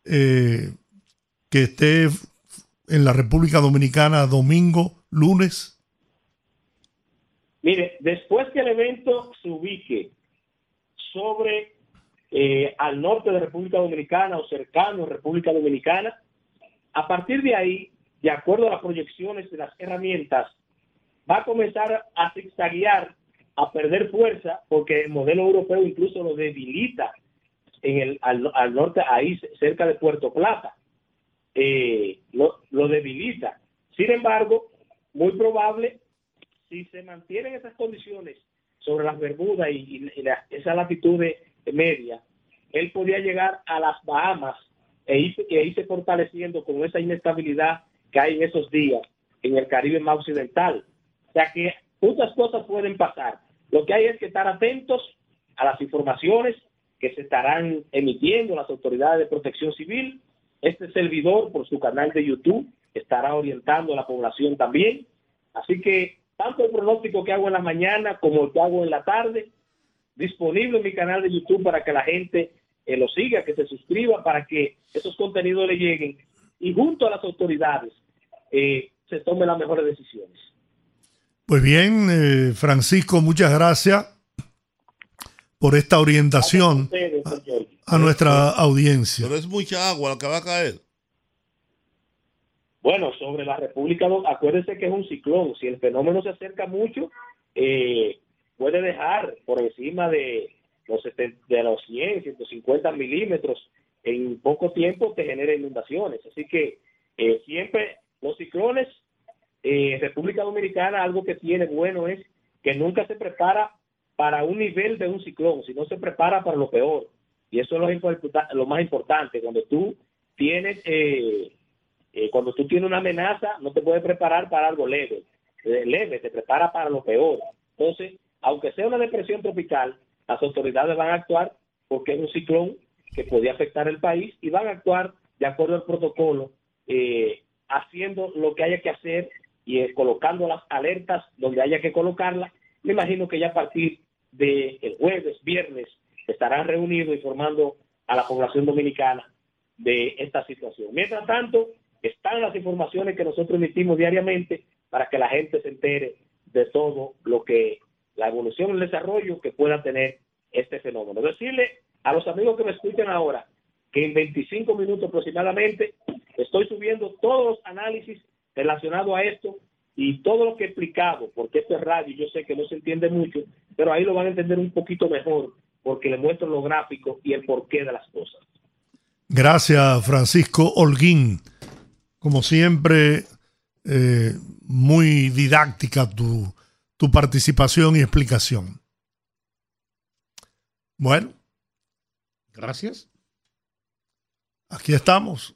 eh, que esté en la República Dominicana domingo, lunes.
Mire, después que el evento se ubique sobre eh, al norte de República Dominicana o cercano a República Dominicana, a partir de ahí, de acuerdo a las proyecciones de las herramientas, va a comenzar a zigzaguear, a perder fuerza, porque el modelo europeo incluso lo debilita en el, al, norte, ahí cerca de Puerto Plata. Eh, lo, lo debilita. Sin embargo, muy probable si se mantienen esas condiciones sobre las Bermudas y, esa latitud media, él podía llegar a las Bahamas e irse, e irse fortaleciendo con esa inestabilidad que hay en esos días en el Caribe más occidental. O sea que muchas cosas pueden pasar. Lo que hay es que estar atentos a las informaciones que se estarán emitiendo las autoridades de protección civil. Este servidor, por su canal de YouTube, estará orientando a la población también. Así que tanto el pronóstico que hago en la mañana como el que hago en la tarde, disponible en mi canal de YouTube para que la gente eh, lo siga, que se suscriba, para que esos contenidos le lleguen y junto a las autoridades eh, se tomen las mejores decisiones.
Pues bien, eh, Francisco, muchas gracias por esta orientación
Ustedes, señor.
a nuestra audiencia.
Pero es mucha agua la que va a caer.
Bueno, sobre la República, acuérdense que es un ciclón. Si el fenómeno se acerca mucho, eh, puede dejar por encima de los, de los 100, 150 milímetros en poco tiempo te genera inundaciones. Así que eh, siempre los ciclones, eh, República Dominicana, algo que tiene bueno es que nunca se prepara para un nivel de un ciclón, sino se prepara para lo peor. Y eso es lo, lo más importante. Cuando tú tienes eh, eh, cuando tú tienes una amenaza, no te puedes preparar para algo leve. Eh, leve, te prepara para lo peor. Entonces, aunque sea una depresión tropical, las autoridades van a actuar porque es un ciclón que podía afectar el país y van a actuar de acuerdo al protocolo, eh, haciendo lo que haya que hacer y colocando las alertas donde haya que colocarlas. Me imagino que ya a partir del jueves, viernes, estarán reunidos informando a la población dominicana de esta situación. Mientras tanto, están las informaciones que nosotros emitimos diariamente para que la gente se entere de todo lo que la evolución el desarrollo que pueda tener este fenómeno. Decirle a los amigos que me escuchan ahora que en 25 minutos aproximadamente estoy subiendo todos los análisis relacionados a esto y todo lo que he explicado, porque esto es radio, yo sé que no se entiende mucho, pero ahí lo van a entender un poquito mejor porque le muestro los gráficos y el porqué de las cosas.
Gracias, Francisco Holguín. Como siempre, eh, muy didáctica tu, tu participación y explicación. Bueno,
Gracias.
aquí estamos.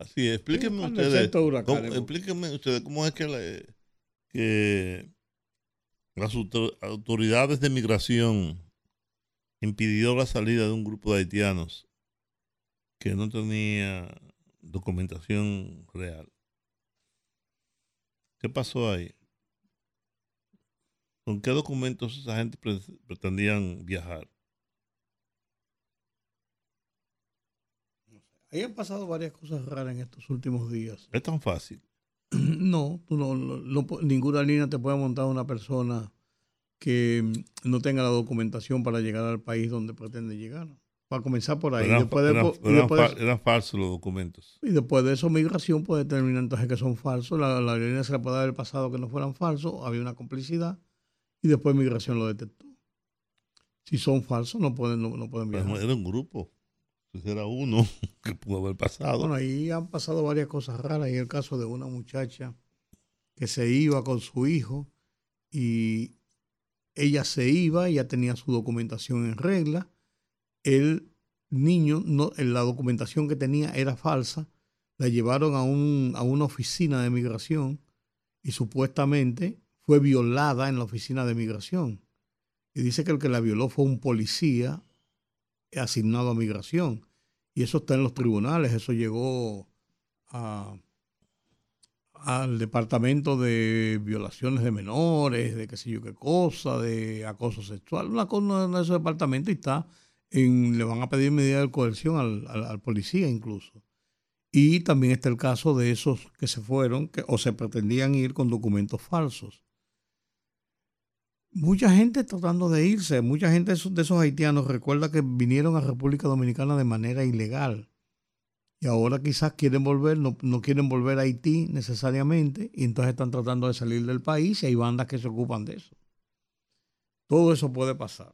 Así es. Explíquenme ustedes. cómo- explíquenme ustedes cómo es que, la- que las auto- autoridades de migración impidió la salida de un grupo de haitianos que no tenía documentación real. ¿Qué pasó ahí? ¿Con qué documentos esa gente pre- pretendían viajar?
Ahí han pasado varias cosas raras en estos últimos días.
Es tan fácil.
No, tú no, no- no ninguna línea te puede montar una persona que mm, no tenga la documentación para llegar al país donde pretende llegar. Para comenzar por ahí.
Eran,
después de,
eran-
po- y
eran
después de-
fa- eran falsos los documentos.
Y después de eso, migración puede determinar entonces que son falsos. La, la aerolínea se le puede haber pasado que no fueran falsos, había una complicidad, y después migración lo detectó. Si son falsos, no pueden, no, no pueden viajar.
Era un grupo. Entonces era uno que pudo haber pasado.
Bueno, ahí han pasado varias cosas raras. Y el caso de una muchacha que se iba con su hijo y ella se iba, ya tenía su documentación en regla. El niño, no, la documentación que tenía era falsa. La llevaron a, un, a una oficina de migración y supuestamente fue violada en la oficina de migración. Y dice que el que la violó fue un policía asignado a migración. Y eso está en los tribunales, eso llegó a, al departamento de violaciones de menores, de qué sé yo qué cosa, de acoso sexual, una cosa en ese departamento y está le van a pedir medida de coerción al, policía incluso. Y también está el caso de esos que se fueron o se pretendían ir con documentos falsos. Mucha gente tratando de irse, mucha gente de esos, de esos haitianos recuerda que vinieron a República Dominicana de manera ilegal y ahora quizás quieren volver, no, no quieren volver a Haití necesariamente y entonces están tratando de salir del país y hay bandas que se ocupan de eso. Todo eso puede pasar.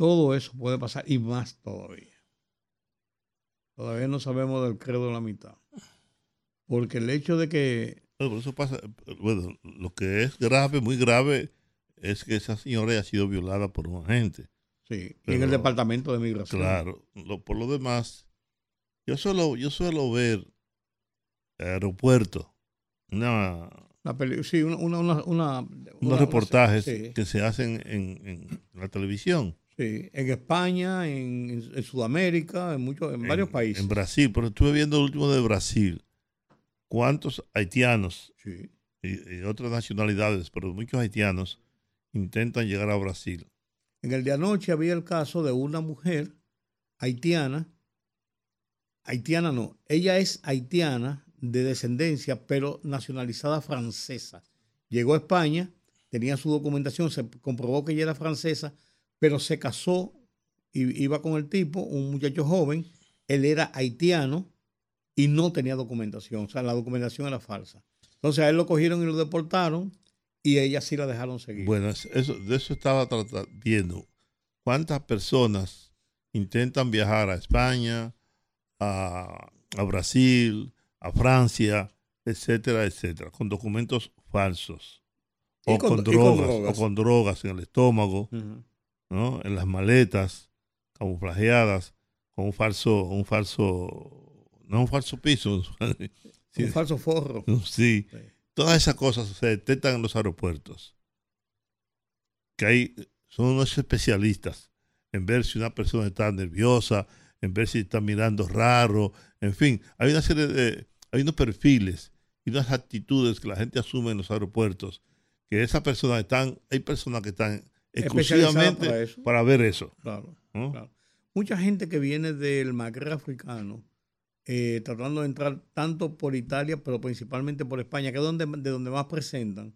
Todo eso puede pasar y más todavía. Todavía no sabemos del credo de la mitad. Porque el hecho de que
Bueno, por eso pasa. Bueno, lo que es grave, muy grave, es que esa señora haya sido violada por un agente.
Sí, en
Pero-
el departamento de migración.
Claro. Lo- por lo demás, yo suelo, yo suelo ver aeropuerto. Una,
La peli- sí, una, una, una, una-
unos
una-
reportajes
sí,
que se hacen en, en la televisión.
Sí, en España, en, Sudamérica, en muchos, en, varios países.
En Brasil, pero estuve viendo el último de Brasil. ¿Cuántos haitianos
Sí.
y, y otras nacionalidades, pero muchos haitianos intentan llegar a Brasil?
En el de anoche había el caso de una mujer haitiana, haitiana no, ella es haitiana de descendencia, pero nacionalizada francesa. Llegó a España, tenía su documentación, se comprobó que ella era francesa, pero se casó y iba con el tipo, un muchacho joven, él era haitiano y no tenía documentación, o sea, la documentación era falsa. Entonces a él lo cogieron y lo deportaron y ella sí la dejaron seguir.
Bueno, es- eso, de eso estaba viendo. ¿Cuántas personas intentan viajar a España, a, a Brasil, a Francia, etcétera, etcétera, con documentos falsos? O
con-
con,
y con
drogas, o con drogas en el estómago. ¿No? en las maletas, camuflajeadas, con un falso, un falso, no un falso piso, sí,
Un falso forro.
sí.
Sí.
Todas esas cosas se detectan en los aeropuertos. Que hay, son unos especialistas en ver si una persona está nerviosa, en ver si está mirando raro, en fin, hay una serie de, hay unos perfiles y unas actitudes que la gente asume en los aeropuertos, que esas personas están, hay personas que están exclusivamente
para eso.
para ver eso.
Claro,
¿no?
claro. Mucha gente que viene del Magreb africano, eh, tratando de entrar tanto por Italia, pero principalmente por España, que es donde, de donde más presentan.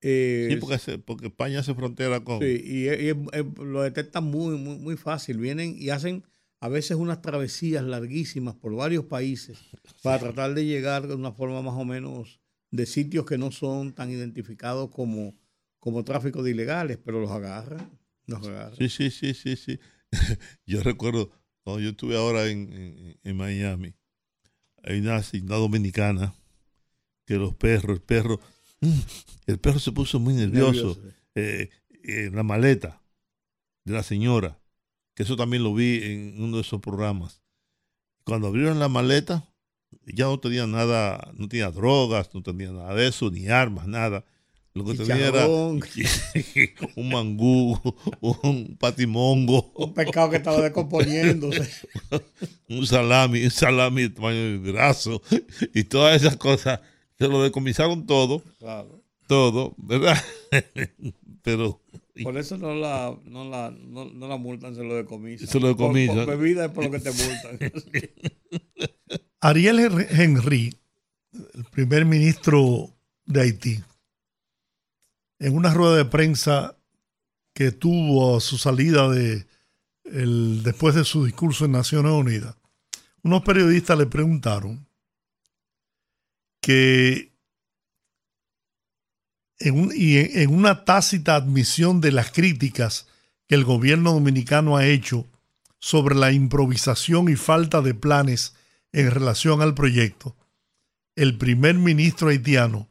eh,
Sí, porque, España hace frontera con...
sí, y, y- y- lo detectan muy, muy, muy fácil. Vienen y hacen a veces unas travesías larguísimas por varios países para tratar de llegar de una forma más o menos de sitios que no son tan identificados como, como tráfico de ilegales, pero los agarran. Los agarran.
Sí, sí, sí, sí, sí. yo recuerdo cuando yo estuve ahora en, en- en Miami, hay una, una dominicana que los perros, el perro, mm, el perro se puso muy nervioso,
Nervioso.
eh, en la maleta de la señora, que eso también lo vi en uno de esos programas. Cuando abrieron la maleta, ya no tenía nada, no tenía drogas, no tenía nada de eso, ni armas, nada. Lo que tenía era un mangú, un patimongo,
un pescado que estaba descomponiéndose.
un salami, un salami de tamaño de brazo y todas esas cosas. Se lo decomisaron todo,
Claro.
todo, ¿verdad? Pero
Por eso no la, no la, no, no la multan, se lo decomisan.
Se lo decomisan.
Por, por bebida es por lo que te multan.
Ariel Henry- Henry, el primer ministro de Haití, en una rueda de prensa que tuvo a su salida de el- después de su discurso en Naciones Unidas, unos periodistas le preguntaron que y en una tácita admisión de las críticas que el gobierno dominicano ha hecho sobre la improvisación y falta de planes en relación al proyecto, el primer ministro haitiano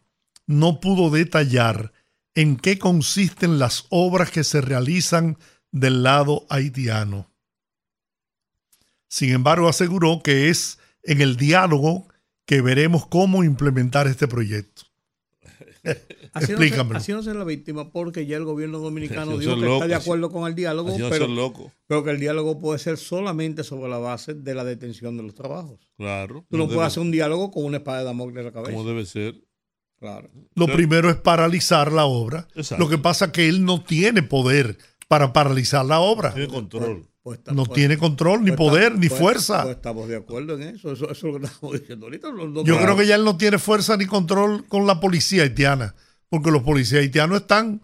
no pudo detallar en qué consisten las obras que se realizan del lado haitiano. Sin embargo, aseguró que es en el diálogo que veremos cómo implementar este proyecto.
Haciéndose,
Explícamelo.
haciéndose la víctima porque ya el gobierno dominicano dijo que
loco,
está de
así-
acuerdo con el diálogo,
haciéndose
pero,
loco,
pero que el diálogo puede ser solamente sobre la base de la detención de los trabajos.
claro.
Tú no puedes hacer un diálogo con una espada de Damocles en la cabeza.
Como debe ser.
Claro.
Lo primero es paralizar la obra.
Exacto.
Lo que pasa es que él no tiene poder para paralizar la obra.
Tiene control.
Pues está-
No
pues-
tiene control, ni
pues
poder, ni
pues-
fuerza.
pues estamos de acuerdo en eso. Eso, eso es lo que estamos diciendo ahorita. No- no-
Yo
no-
creo que ya él no tiene fuerza ni control con la policía haitiana, porque los policías haitianos están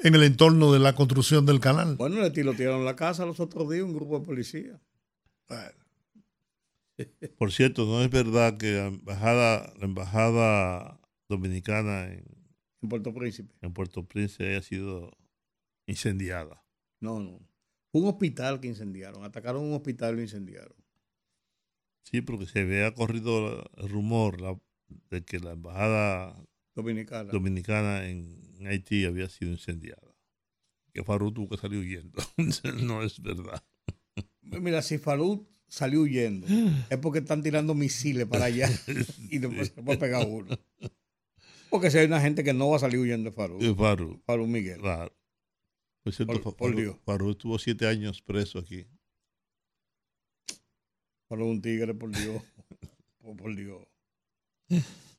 en el entorno de la construcción del canal.
Bueno, le tirotearon la casa los otros días un grupo de policías.
Por cierto, no es verdad que la embajada, la embajada dominicana en,
En Puerto Príncipe.
en Puerto Príncipe haya sido incendiada.
No, no. Un hospital que incendiaron. Atacaron un hospital y lo incendiaron.
Sí, porque se había corrido el rumor la- de que la embajada
Dominicana.
dominicana en, Haití había sido incendiada. Que Farú tuvo que salir huyendo. no es verdad.
Mira, si Falud salió huyendo, es porque están tirando misiles para allá y después se puede pegar uno. Porque si hay una gente que no va a salir huyendo de Farú,
Y Farú,
Farú Miguel.
claro. Por cierto,
Por-
Farú- estuvo siete años preso aquí.
Farú un tigre, por Dios. Oh, por Dios.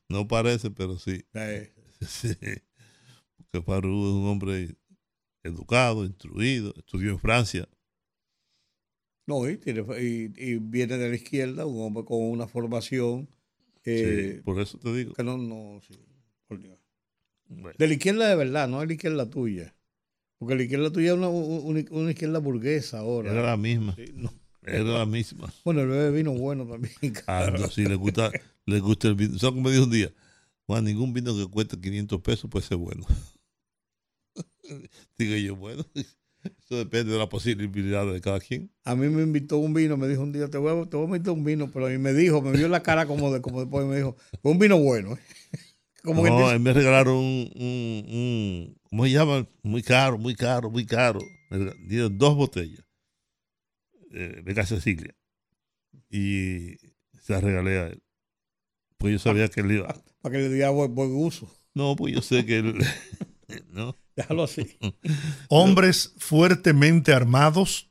No parece, pero sí.
Eh,
Sí. Porque Farú es un hombre educado, instruido, estudió en Francia.
No, y, tiene- y- y viene de la izquierda, un hombre con una formación eh,
Sí, por eso te digo.
que no, no, sí, por Dios.
Bueno,
De la izquierda de verdad, no de la izquierda tuya. Porque la izquierda tuya es una, una- una izquierda burguesa ahora.
era la misma.
Sí, no.
Era la misma.
Bueno, el bebé vino bueno también.
Ah, no, sí, le gusta, le gusta el vino. ¿Sabes cómo me dijo un día? Juan, ningún vino que cueste 500 pesos puede ser bueno. Digo yo, bueno, eso depende de la posibilidad de cada quien.
A mí me invitó un vino, me dijo un día, te voy a, te voy a invitar un vino, pero a mí me dijo, me vio la cara como de, como después me dijo, fue un vino bueno. ¿eh?". Como
no, mí me regalaron un, un, un- ¿cómo se llama? Muy caro, muy caro, muy caro. Me dieron dos botellas eh, de Cecilia. Y se las regalé a él. Pues yo sabía que él iba.
para que le diera buen, buen uso.
No, pues yo sé que él. ¿no?
Déjalo así.
Hombres fuertemente armados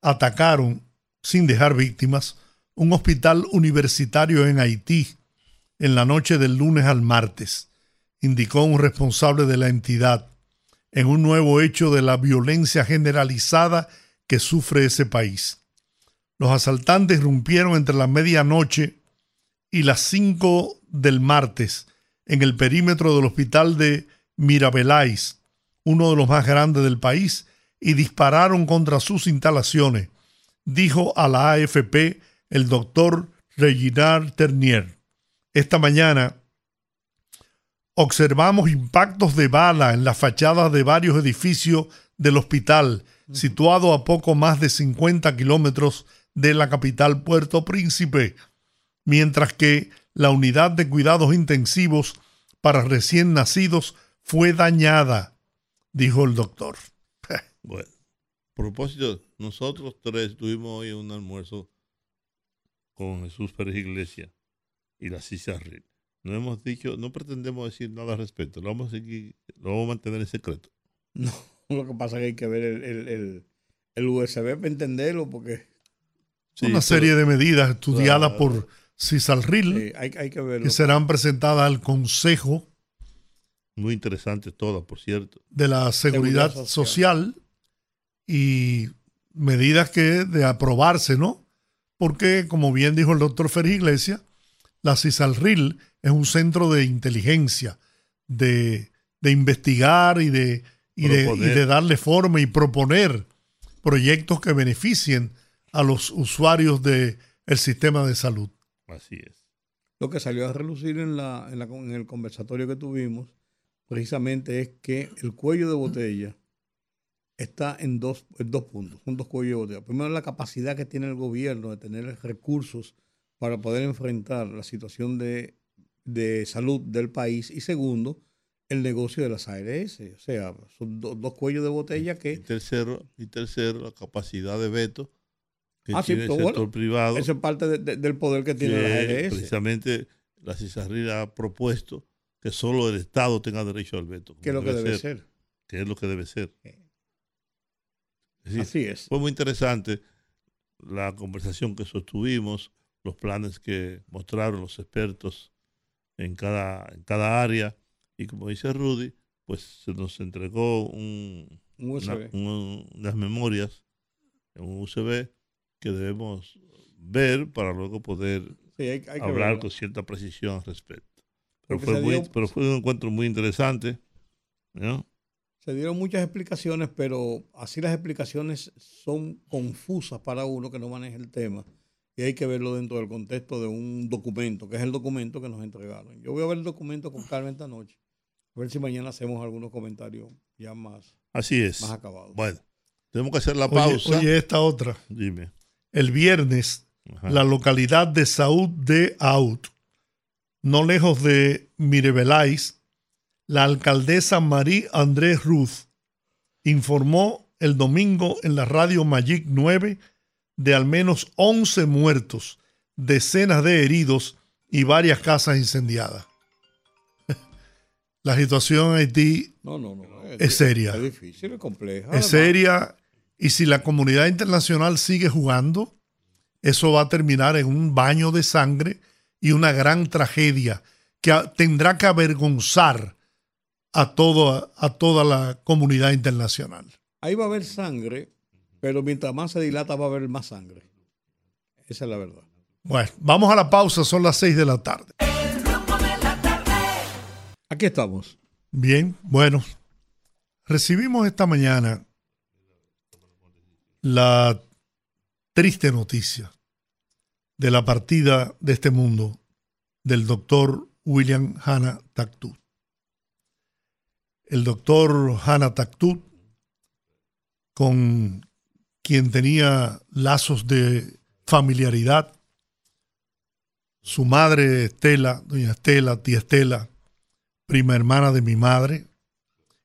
atacaron, sin dejar víctimas, un hospital universitario en Haití en la noche del lunes al martes, indicó un responsable de la entidad, en un nuevo hecho de la violencia generalizada que sufre ese país. Los asaltantes irrumpieron entre la medianoche y las 5 del martes en el perímetro del hospital de Mirabelais, uno de los más grandes del país, y dispararon contra sus instalaciones, dijo a la AFP el doctor Reginald Ternier. Esta mañana observamos impactos de bala en las fachadas de varios edificios del hospital, situado a poco más de 50 kilómetros de la capital Puerto Príncipe, mientras que la unidad de cuidados intensivos para recién nacidos fue dañada, dijo el doctor.
Bueno, a propósito, nosotros tres tuvimos hoy un almuerzo con Jesús Pérez Iglesias y la Cisarril. No hemos dicho, no pretendemos decir nada al respecto, lo vamos a seguir, lo vamos a mantener en secreto.
No, lo que pasa es que hay que ver el, el, el, el USB para entenderlo, porque
Sí,
Una
pero-
serie de medidas estudiadas
Claro.
por Cisalril
hay, hay que verlo.
que serán presentadas al Consejo
Muy interesante todas, por cierto.
de la Seguridad,
Seguridad
Social. y medidas que de aprobarse, ¿no? Porque, como bien dijo el doctor Félix Iglesias, la CISALRIL es un centro de inteligencia, de, de investigar y de, y de, y de darle forma y proponer proyectos que beneficien a los usuarios del sistema de salud.
Así es.
Lo que salió a relucir en, la, en, la- en el conversatorio que tuvimos, precisamente es que el cuello de botella está en dos, en dos puntos, son dos cuellos de botella. Primero, la capacidad que tiene el gobierno de tener recursos para poder enfrentar la situación de, de salud del país. Y segundo, el negocio de las ARS. O sea, son do- dos cuellos de botella
Y
que
tercero, y tercero, la capacidad de veto que
Ah, sí,
tiene el sector
bueno,
privado.
eso es parte de- de- del poder que tiene
que
las ARS.
precisamente la Cisarril ha propuesto que solo el Estado tenga derecho al veto.
Que es lo que debe ser.
Que es lo que debe ser. Es decir,
Así es.
Fue muy interesante la conversación que sostuvimos, los planes que mostraron los expertos en cada, en cada área. Y como dice Rudy, pues se nos entregó un,
Un
una- un- unas memorias en un USB que debemos ver para luego poder
Sí, hay, hay
hablar
verlo.
con cierta precisión al respecto. Pero fue, muy-
dio-
pero fue un encuentro muy interesante. ¿no?
Se dieron muchas explicaciones, pero así las explicaciones son confusas para uno que no maneja el tema. Y hay que verlo dentro del contexto de un documento, que es el documento que nos entregaron. Yo voy a ver el documento con Carmen esta noche. A ver si mañana hacemos algunos comentarios ya más,
Así es.
más acabados.
Bueno, tenemos que hacer la
Oye,
pausa.
oye, esta otra.
Dime.
El viernes,
Ajá.
la localidad de Saúd de Aut, no lejos de Mirebeláis, la alcaldesa Marie Andrés Ruth informó el domingo en la radio Magic 9 de al menos 11 muertos, decenas de heridos y varias casas incendiadas. La situación en Haití
No, no, no.
Es seria.
Es difícil, es compleja.
es seria y si la comunidad internacional sigue jugando, eso va a terminar en un baño de sangre y una gran tragedia que tendrá que avergonzar a, todo, a toda la comunidad internacional.
Ahí va a haber sangre, pero mientras más se dilata va a haber más sangre. Esa es la verdad.
Bueno, vamos a la pausa, son las 6 de la tarde.
Aquí estamos.
Bien, bueno, recibimos esta mañana la triste noticia de la partida de este mundo del doctor William Hanna Taktut. El doctor Hanna Taktut, con quien tenía lazos de familiaridad, su madre Estela, doña Estela, tía Estela, prima hermana de mi madre,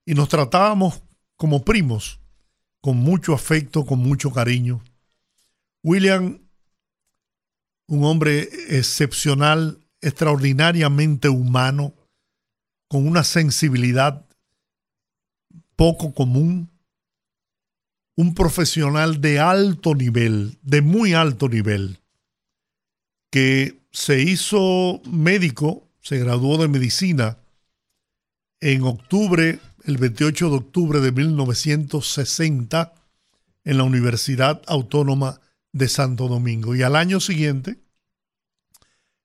y nos tratábamos como primos, con mucho afecto, con mucho cariño. William, un hombre excepcional, extraordinariamente humano, con una sensibilidad poco común, un profesional de alto nivel, de muy alto nivel, que se hizo médico, se graduó de medicina en octubre, el 28 de octubre de 1960, en la Universidad Autónoma de Santo Domingo. Y al año siguiente,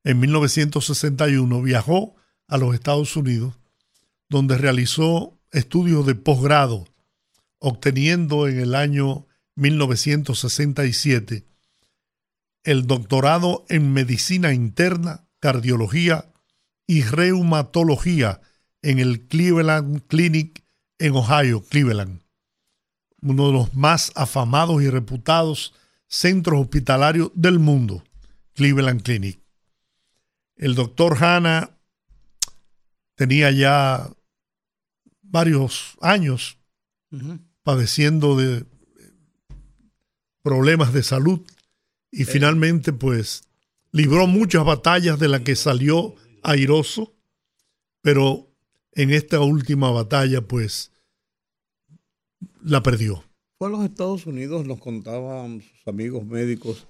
en 1961, viajó a los Estados Unidos, donde realizó estudios de posgrado, obteniendo en el año 1967 el doctorado en medicina interna, cardiología y reumatología en el Cleveland Clinic en Ohio, Cleveland, uno de los más afamados y reputados centros hospitalarios del mundo, Cleveland Clinic. El doctor Hanna tenía ya varios años padeciendo de problemas de salud y finalmente pues libró muchas batallas de las que salió airoso, pero en esta última batalla pues la perdió.
Fue a los Estados Unidos, nos contaban sus amigos médicos,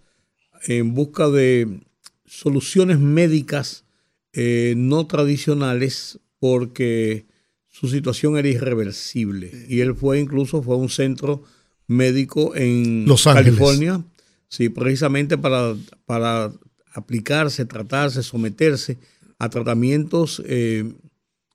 en busca de soluciones médicas eh, no tradicionales porque su situación era irreversible. Y él fue incluso, fue a un centro médico en
Los.
California, sí, precisamente para, para aplicarse, tratarse, someterse a tratamientos eh,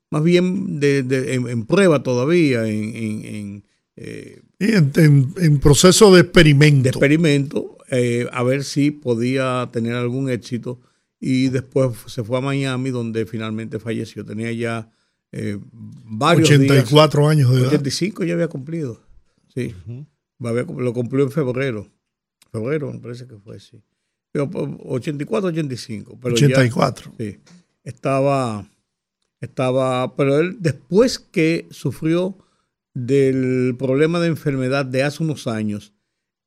más bien de, de- en, en prueba todavía, en, en- en, eh,
en, en- en proceso de experimento.
de experimento, eh, a ver si podía tener algún éxito. Y después se fue a Miami, donde finalmente falleció. Tenía ya eh, varios
84 años de edad.
85 ya había cumplido. Sí. Lo cumplió en febrero. Febrero, me parece que fue, sí. Pero, pues, 84, 85. Pero ya-
84.
Sí. Estaba, estaba, pero él después que sufrió del problema de enfermedad de hace unos años,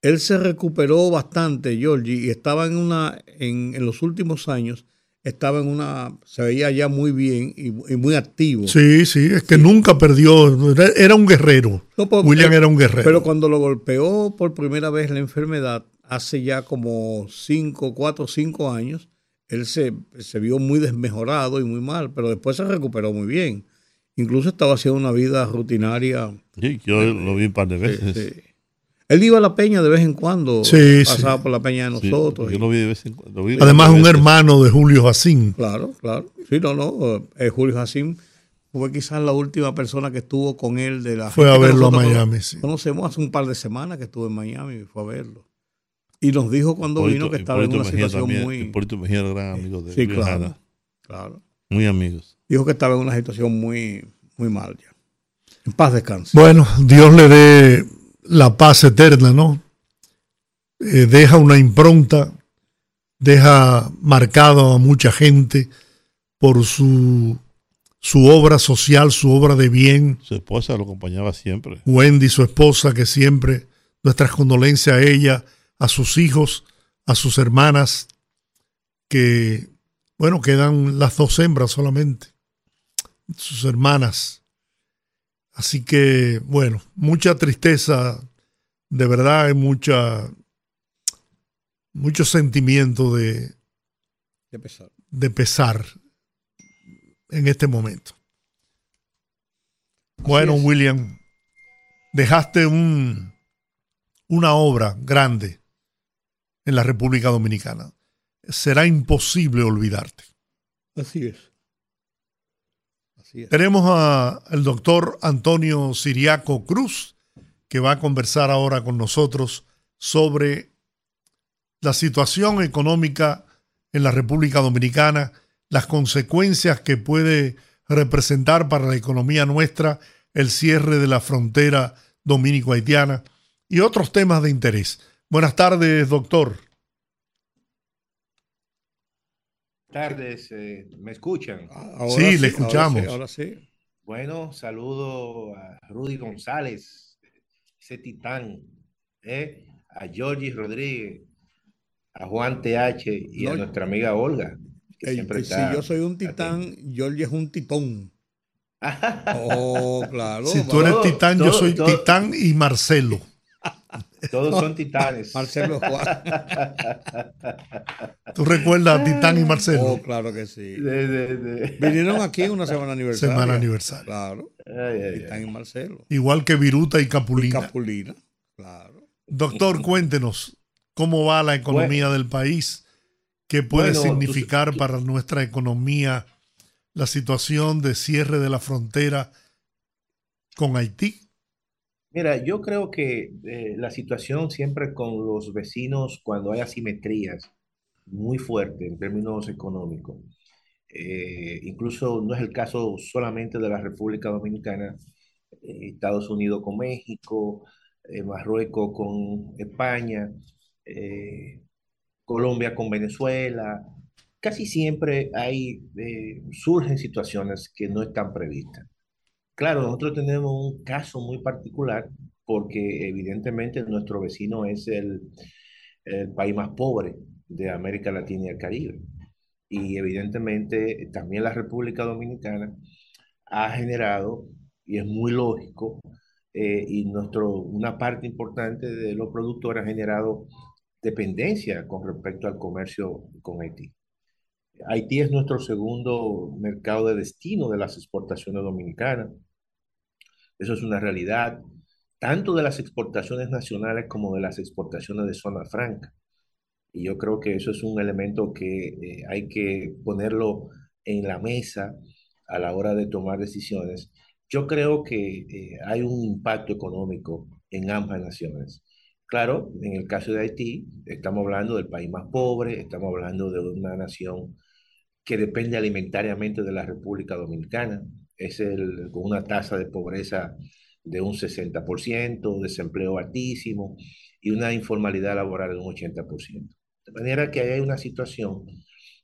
él se recuperó bastante, Georgie, y estaba en una, en, en los últimos años, estaba en una, se veía ya muy bien y, y muy activo.
Sí, sí, es que nunca perdió, era, era un guerrero.
No,
William era un guerrero.
Pero cuando lo golpeó por primera vez la enfermedad, hace ya como 5, 4, 5 años, él se, se vio muy desmejorado y muy mal, pero después se recuperó muy bien. Incluso estaba haciendo una vida rutinaria.
Sí, yo lo vi un par de veces.
Sí. Él iba a la peña de vez en cuando,
Sí,
pasaba
sí.
por la peña de
Sí,
nosotros.
yo lo vi de vez en cuando.
Además, un hermano de Julio Jacín.
Claro, claro. Sí, no, no. eh, Julio Jacín fue quizás la última persona que estuvo con él de la
Fue a verlo a Miami, sí.
Conocemos hace un par de semanas que estuve en Miami y fue a verlo. Y nos dijo cuando vino que estaba en una
Mejía
situación
también,
muy.
Hipólito Mejía era gran amigo de
Sí, claro. Claro.
Muy amigos.
Dijo que estaba en una situación muy, muy mal ya. En paz descanse.
Bueno, Dios le dé la paz eterna, ¿no? Eh, deja una impronta, deja marcado a mucha gente por su, su obra social, su obra de bien.
Su esposa lo acompañaba siempre.
Wendy, su esposa, que siempre nuestras condolencias a ella, a sus hijos, a sus hermanas, que, bueno, quedan las dos hembras solamente, sus hermanas. Así que, bueno, mucha tristeza, de verdad, hay mucha, mucho sentimiento de,
De pesar.
de pesar en este momento. Bueno,
es.
William, dejaste un, una obra grande en la República Dominicana. Será imposible olvidarte.
Así es.
Tenemos al doctor Antonio Siriaco Cruz, que va a conversar ahora con nosotros sobre la situación económica en la República Dominicana, las consecuencias que puede representar para la economía nuestra el cierre de la frontera dominico-haitiana y otros temas de interés. Buenas tardes, doctor.
Tardes, eh, ¿me escuchan?
Ahora
Sí, le
ahora
escuchamos.
sí, Ahora sí.
Bueno, saludo a Rudy González, ese titán, ¿eh? a Georgie Rodríguez, a Juan TH y a nuestra amiga Olga, que
Ey,
siempre
que si
está
yo soy un titán, George es un titón. Oh, claro.
Si tú eres
todo-
Titán, yo soy
todo-
Titán y Marcelo.
Todos son titanes.
Marcelo Juan.
¿Tú recuerdas a Titán y Marcelo?
Oh, claro que sí.
De- de- de-
Vinieron aquí una semana aniversaria.
Semana aniversario.
Claro.
Ay, ay,
Titán
ay.
y Marcelo.
Igual que Viruta y
Y
Capulina.
Capulina. Claro.
Doctor, cuéntenos cómo va la economía del país, qué puede
Bueno, tú-
significar
tú-
para nuestra economía la situación de cierre de la frontera con Haití.
Mira, yo creo que eh, la situación siempre con los vecinos, cuando hay asimetrías muy fuertes en términos económicos, eh, incluso no es el caso solamente de la República Dominicana, eh, Estados Unidos con México, Marruecos con España, Colombia con Venezuela, casi siempre hay, surgen situaciones que no están previstas. Claro, nosotros tenemos un caso muy particular porque evidentemente nuestro vecino es el, país más pobre de América Latina y el Caribe. Y evidentemente también la República Dominicana ha generado, y es muy lógico, eh, y nuestro, una parte importante de los productores ha generado dependencia con respecto al comercio con Haití. Haití es nuestro segundo mercado de destino de las exportaciones dominicanas. Eso es una realidad, tanto de las exportaciones nacionales como de las exportaciones de zona franca. Y yo creo que eso es un elemento que eh, hay que ponerlo en la mesa a la hora de tomar decisiones. Yo creo que eh, hay un impacto económico en ambas naciones. Claro, en el caso de Haití, estamos hablando del país más pobre, estamos hablando de una nación que depende alimentariamente de la República Dominicana. Es el, con una tasa de pobreza de un 60%, desempleo altísimo y una informalidad laboral de un 80%. De manera que hay una situación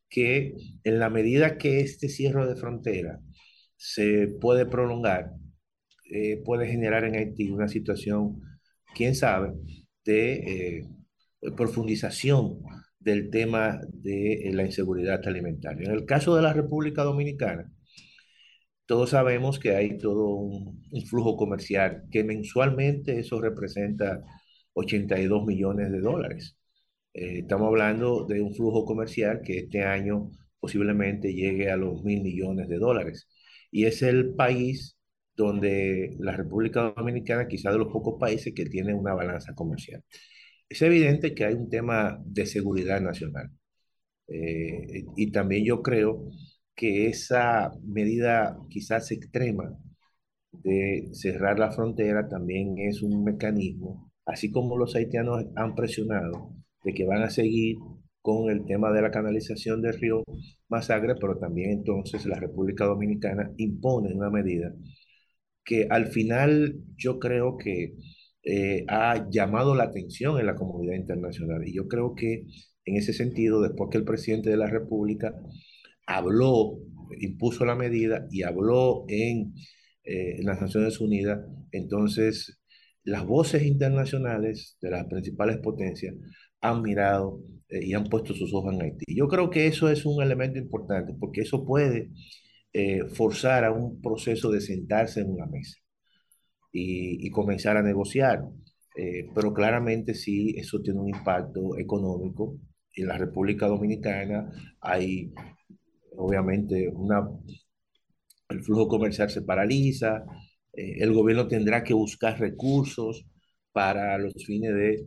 que en la medida que este cierre de frontera se puede prolongar, eh, puede generar en Haití una situación, quién sabe, de eh, profundización del tema de eh, la inseguridad alimentaria. En el caso de la República Dominicana, todos sabemos que hay todo un, un flujo comercial que mensualmente eso representa 82 millones de dólares. Eh, estamos hablando de un flujo comercial que este año posiblemente llegue a los mil millones de dólares. Y es el país donde la República Dominicana, quizá de los pocos países que tiene una balanza comercial. Es evidente que hay un tema de seguridad nacional. Eh, y también yo creo que esa medida quizás extrema de cerrar la frontera también es un mecanismo, así como los haitianos han presionado de que van a seguir con el tema de la canalización del río Masacre, pero también entonces la República Dominicana impone una medida que al final yo creo que eh, ha llamado la atención en la comunidad internacional. Y yo creo que en ese sentido, después que el presidente de la República habló, impuso la medida y habló en, eh, en las Naciones Unidas, entonces las voces internacionales de las principales potencias han mirado eh, y han puesto sus ojos en Haití. Yo creo que eso es un elemento importante porque eso puede eh, forzar a un proceso de sentarse en una mesa y, comenzar a negociar. Eh, pero claramente sí, eso tiene un impacto económico. En la República Dominicana hay, obviamente, una, el flujo comercial se paraliza, eh, el gobierno tendrá que buscar recursos para los fines de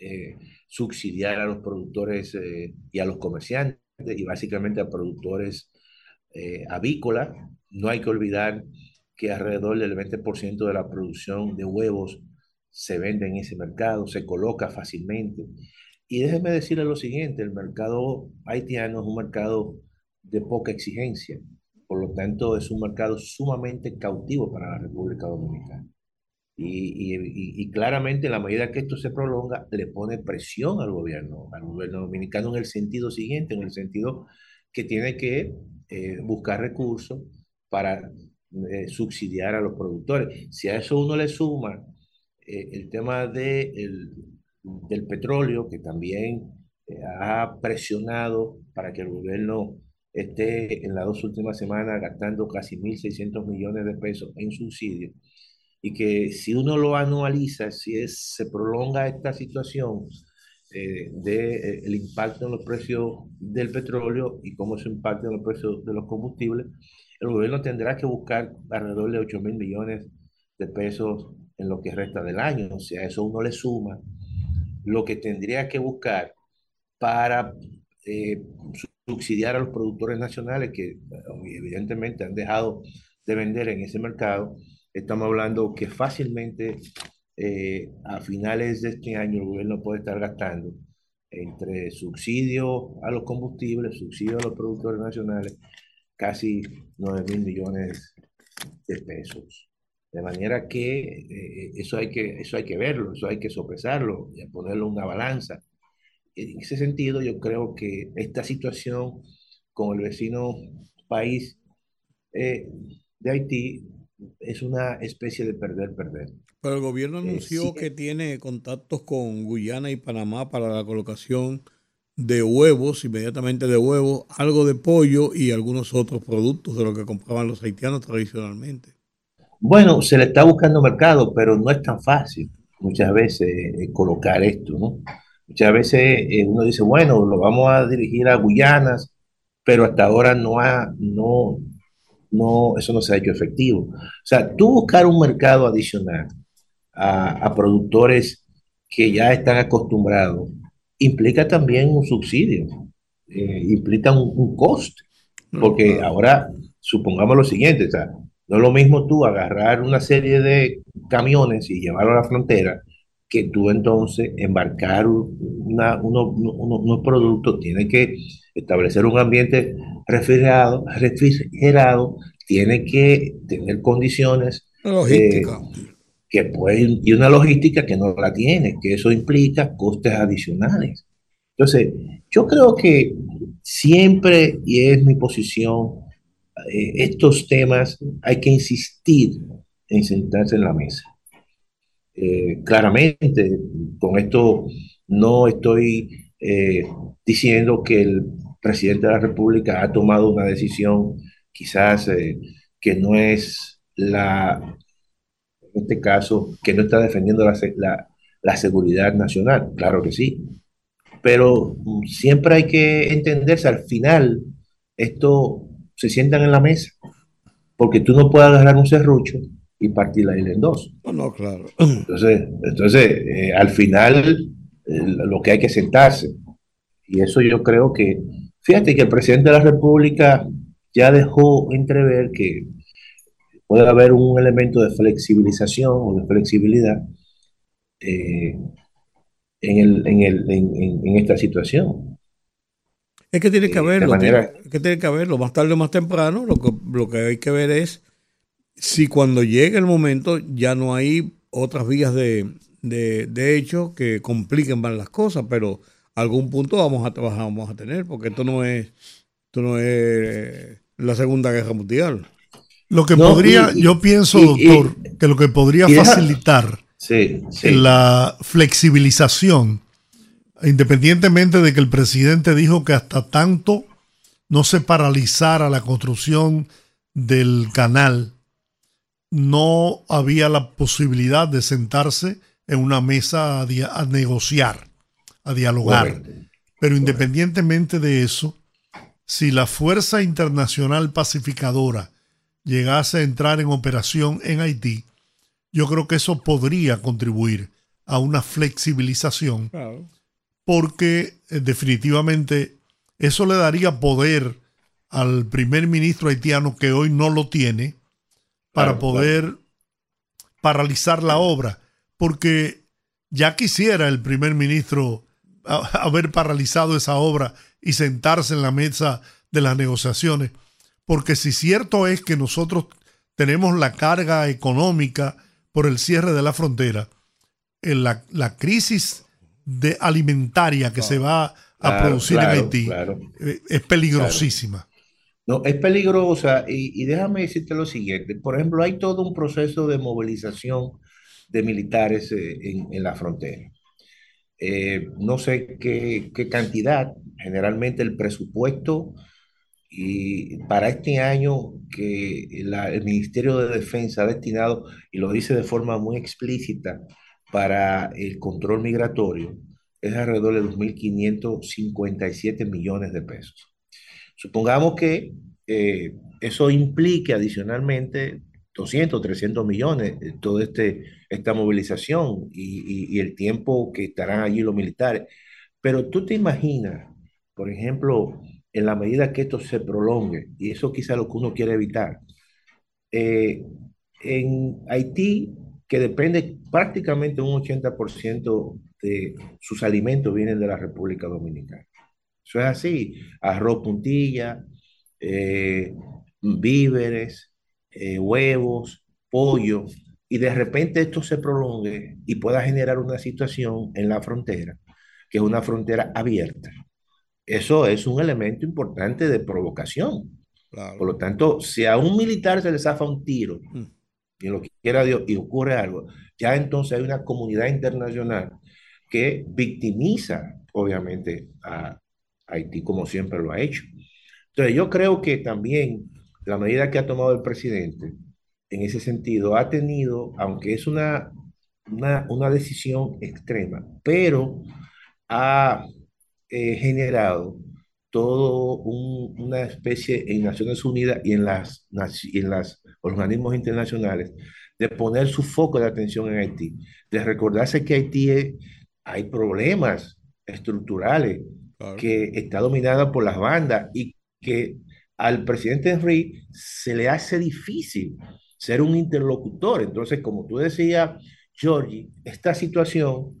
eh, subsidiar a los productores y a los comerciantes y básicamente a productores avícolas. No hay que olvidar que alrededor del 20% de la producción de huevos se vende en ese mercado, se coloca fácilmente. Y déjeme decirle lo siguiente, el mercado haitiano es un mercado de poca exigencia, por lo tanto es un mercado sumamente cautivo para la República Dominicana. Y, y, y, claramente, en la medida que esto se prolonga, le pone presión al gobierno, al gobierno dominicano en el sentido siguiente, en el sentido que tiene que eh, buscar recursos para eh, subsidiar a los productores. Si a eso uno le suma eh, el tema de el, del petróleo, que también ha presionado para que el gobierno esté en las dos últimas semanas gastando casi 1.600 millones de pesos en subsidios, y que si uno lo anualiza, si es, se prolonga esta situación eh, del de, impacto en los precios del petróleo y cómo se impacta en los precios de los combustibles, el gobierno tendrá que buscar alrededor de 8 mil millones de pesos en lo que resta del año. O sea, eso uno le suma lo que tendría que buscar para eh, subsidiar a los productores nacionales que evidentemente han dejado de vender en ese mercado. Estamos hablando que fácilmente eh, a finales de este año el gobierno puede estar gastando entre subsidio a los combustibles, subsidio a los productores nacionales, casi 9 mil millones de pesos. De manera que eh, eso, hay que eso hay que verlo, eso hay que sopesarlo, y ponerlo en una balanza. En ese sentido, yo creo que esta situación con el vecino país eh, de Haití es una especie de perder-perder.
Pero el gobierno eh, anunció eh, sí, que tiene contactos con Guyana y Panamá para la colocación de huevos, inmediatamente de huevos, algo de pollo y algunos otros productos de lo que compraban los haitianos tradicionalmente.
Bueno, se le está buscando mercado, pero no es tan fácil muchas veces eh, colocar esto, ¿no? Muchas veces eh, uno dice, bueno, lo vamos a dirigir a Guyanas, pero hasta ahora no ha, no, no, eso no se ha hecho efectivo. O sea, tú buscar un mercado adicional a, a productores que ya están acostumbrados implica también un subsidio, eh, implica un, un coste, porque ahora supongamos lo siguiente, o sea, no es lo mismo tú agarrar una serie de camiones y llevarlo a la frontera que tú entonces embarcar una, uno, uno, unos productos, tiene que establecer un ambiente refrigerado, refrigerado tiene que tener condiciones
logística.
Eh, que pueden, y una logística que no la tiene, que eso implica costes adicionales. Entonces, yo creo que siempre, y es mi posición, eh, estos temas hay que insistir en sentarse en la mesa. Eh, claramente, con esto no estoy eh, diciendo que el presidente de la República ha tomado una decisión quizás eh, que no es la, en este caso, que no está defendiendo la, la, la seguridad nacional, claro que sí, pero mm, siempre hay que entenderse, al final, esto se sientan en la mesa. Porque tú no puedes agarrar un serrucho y partir la isla en dos.
No, no, claro.
Entonces, entonces eh, al final, eh, lo que hay que sentarse. Y eso yo creo que, fíjate que el presidente de la República ya dejó entrever que puede haber un elemento de flexibilización o de flexibilidad eh, en, el, en, el, en, en, esta situación.
Es que tiene que haberlo, manera... tiene, que tiene que haberlo, más tarde o más temprano, lo que, lo que hay que ver es si cuando llegue el momento ya no hay otras vías de, de, de hecho que compliquen más las cosas, pero algún punto vamos a trabajar, vamos a tener, porque esto no es, esto no es la Segunda Guerra Mundial.
Lo que no, podría, y, yo pienso, y, doctor, que lo que podría facilitar
Sí, sí.
la flexibilización, independientemente de que el presidente dijo que hasta tanto no se paralizara la construcción del canal, no había la posibilidad de sentarse en una mesa a, negociar, a dialogar.
Correcto.
Pero independientemente de eso, si la Fuerza Internacional Pacificadora llegase a entrar en operación en Haití, yo creo que eso podría contribuir a una flexibilización
Claro.
porque eh, definitivamente eso le daría poder al primer ministro haitiano que hoy no lo tiene para
Claro,
poder paralizar la obra, porque ya quisiera el primer ministro haber paralizado esa obra y sentarse en la mesa de las negociaciones, porque si cierto es que nosotros tenemos la carga económica por el cierre de la frontera, en la, la crisis de alimentaria que se va a producir en Haití eh, es peligrosísima.
No, es peligrosa y, déjame decirte lo siguiente. Por ejemplo, hay todo un proceso de movilización de militares eh, en, la frontera. Eh, no sé qué, cantidad, generalmente el presupuesto y para este año que el Ministerio de Defensa ha destinado, y lo dice de forma muy explícita, para el control migratorio, es alrededor de 2.557 millones de pesos. Supongamos que eh, eso implique adicionalmente 200, 300 millones, eh, toda este, esta movilización y, el tiempo que estarán allí los militares. Pero tú te imaginas, por ejemplo, en la medida que esto se prolongue, y eso quizá lo que uno quiere evitar, eh, en Haití, que depende prácticamente un 80% de sus alimentos vienen de la República Dominicana. Eso es así, arroz puntilla, eh, víveres, eh, huevos, pollo, y de repente esto se prolongue y pueda generar una situación en la frontera, que es una frontera abierta. Eso es un elemento importante de provocación.
Claro.
Por lo tanto, si a un militar se le zafa un tiro,
Mm.
y lo que quiera Dios, y ocurre algo, ya entonces hay una comunidad internacional que victimiza, obviamente, a Haití como siempre lo ha hecho. Entonces, yo creo que también la medida que ha tomado el presidente en ese sentido ha tenido, aunque es una, una, una decisión extrema, pero ha eh, generado todo un- una especie en Naciones Unidas y en las, en los organismos internacionales de poner su foco de atención en Haití, de recordarse que Haití es- hay problemas estructurales,
Claro.
que está dominada por las bandas y que al presidente Henry se le hace difícil ser un interlocutor. Entonces, como tú decías, Georgie, esta situación,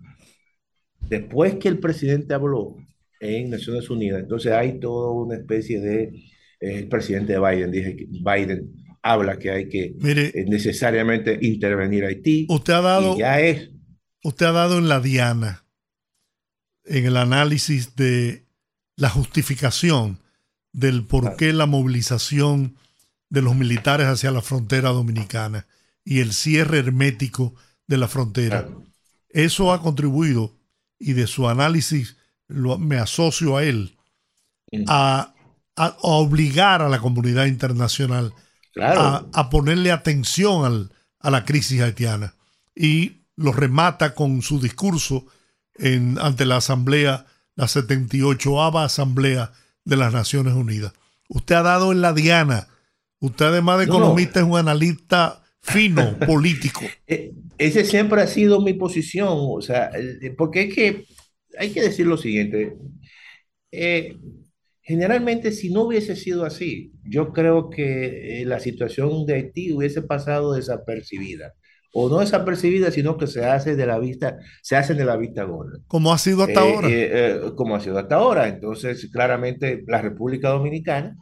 después que el presidente habló en Naciones Unidas, entonces hay toda una especie de, eh, el presidente Biden, dije que Biden habla que hay que
Mire,
eh, necesariamente intervenir a Haití
usted ha dado,
ya es,
usted ha dado en la diana en el análisis de la justificación del por qué la movilización de los militares hacia la frontera dominicana y el cierre hermético de la frontera. Eso ha contribuido, y de su análisis lo- me asocio a él,
Mm.
a, a- a obligar a la comunidad internacional
claro,
a, a ponerle atención al- a la crisis haitiana. Y lo remata con su discurso en, ante la Asamblea, la 78 Asamblea de las Naciones Unidas. Usted ha dado en la diana. Usted además de
No, no.
economista es un analista fino, político.
E- Ese siempre ha sido mi posición, o sea, porque es que hay que decir lo siguiente. eh, generalmente, si no hubiese sido así, yo creo que eh, la situación de Haití hubiese pasado desapercibida, o no desapercibida, sino que se hace de la vista, se hace de la vista gorda.
Como ha sido hasta
Eh,
ahora.
eh, eh, como ha sido hasta ahora. Entonces, claramente, la República Dominicana,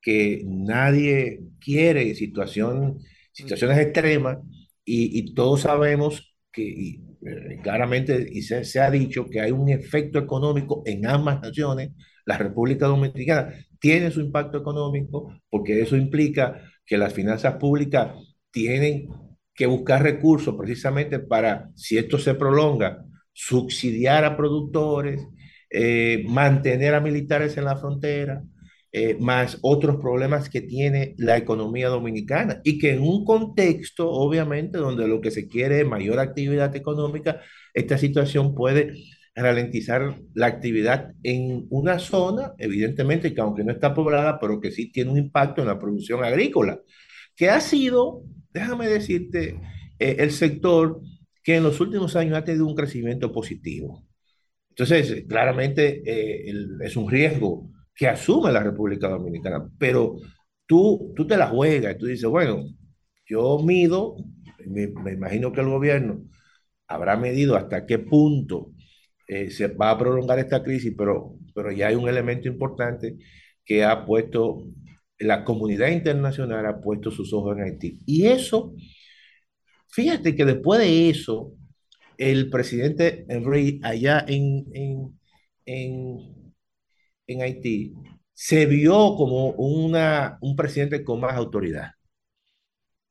que nadie quiere situación, situaciones extremas, y, y todos sabemos que y, eh, claramente y se, se ha dicho que hay un efecto económico en ambas naciones. La República Dominicana tiene su impacto económico porque eso implica que las finanzas públicas tienen que buscar recursos precisamente para, si esto se prolonga, subsidiar a productores, eh, mantener a militares en la frontera, eh, más otros problemas que tiene la economía dominicana. Y que en un contexto, obviamente, donde lo que se quiere es mayor actividad económica, esta situación puede ralentizar la actividad en una zona, evidentemente, que aunque no está poblada, pero que sí tiene un impacto en la producción agrícola, que ha sido, déjame decirte, eh, el sector que en los últimos años ha tenido un crecimiento positivo. Entonces, claramente eh, es un riesgo que asume la República Dominicana, pero tú, tú te la juegas y tú dices, bueno, yo mido, me, me imagino que el gobierno habrá medido hasta qué punto eh, se va a prolongar esta crisis, pero, pero ya hay un elemento importante que ha puesto, la comunidad internacional ha puesto sus ojos en Haití. Y eso, fíjate que después de eso, el presidente Henry allá en, en, en, Haití se vio como una, un presidente con más autoridad.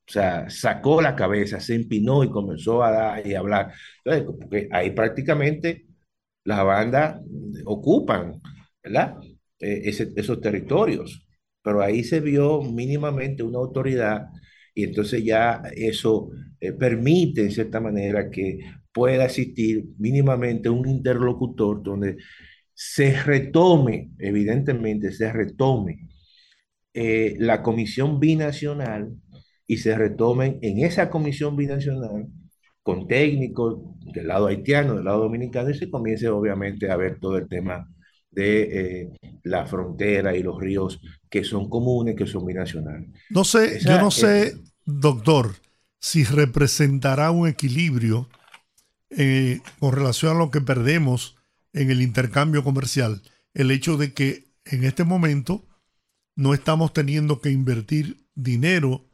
O sea, sacó la cabeza, se empinó y comenzó a dar y a hablar. Entonces, porque ahí prácticamente las bandas ocupan, ¿verdad? Eh, esos territorios. Pero ahí se vio mínimamente una autoridad y entonces ya eso eh, permite, en cierta manera, que pueda existir mínimamente un interlocutor donde se retome, evidentemente se retome eh, la comisión binacional y se retomen en esa comisión binacional con técnicos del lado haitiano, del lado dominicano, y se comience obviamente a ver todo el tema de eh, la frontera y los ríos que son comunes, que son binacionales.
No sé, yo no sé, doctor, si representará un equilibrio eh, con relación a lo que perdemos en el intercambio comercial, el hecho de que en este momento no estamos teniendo que invertir dinero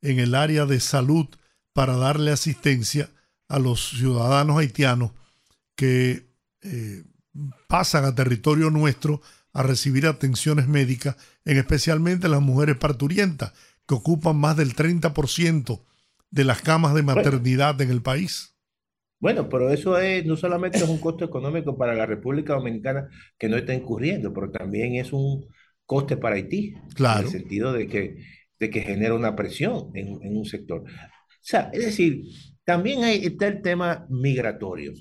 en el área de salud para darle asistencia a los ciudadanos haitianos que eh, pasan a territorio nuestro a recibir atenciones médicas, en especialmente las mujeres parturientas, que ocupan más del 30% de las camas de maternidad en el país.
Bueno, pero eso es, no solamente es un costo económico para la República Dominicana que no está incurriendo, pero también es un coste para Haití.
Claro.
En el sentido de que, de que genera una presión en, en un sector. O sea, es decir, también hay, está el tema migratorio,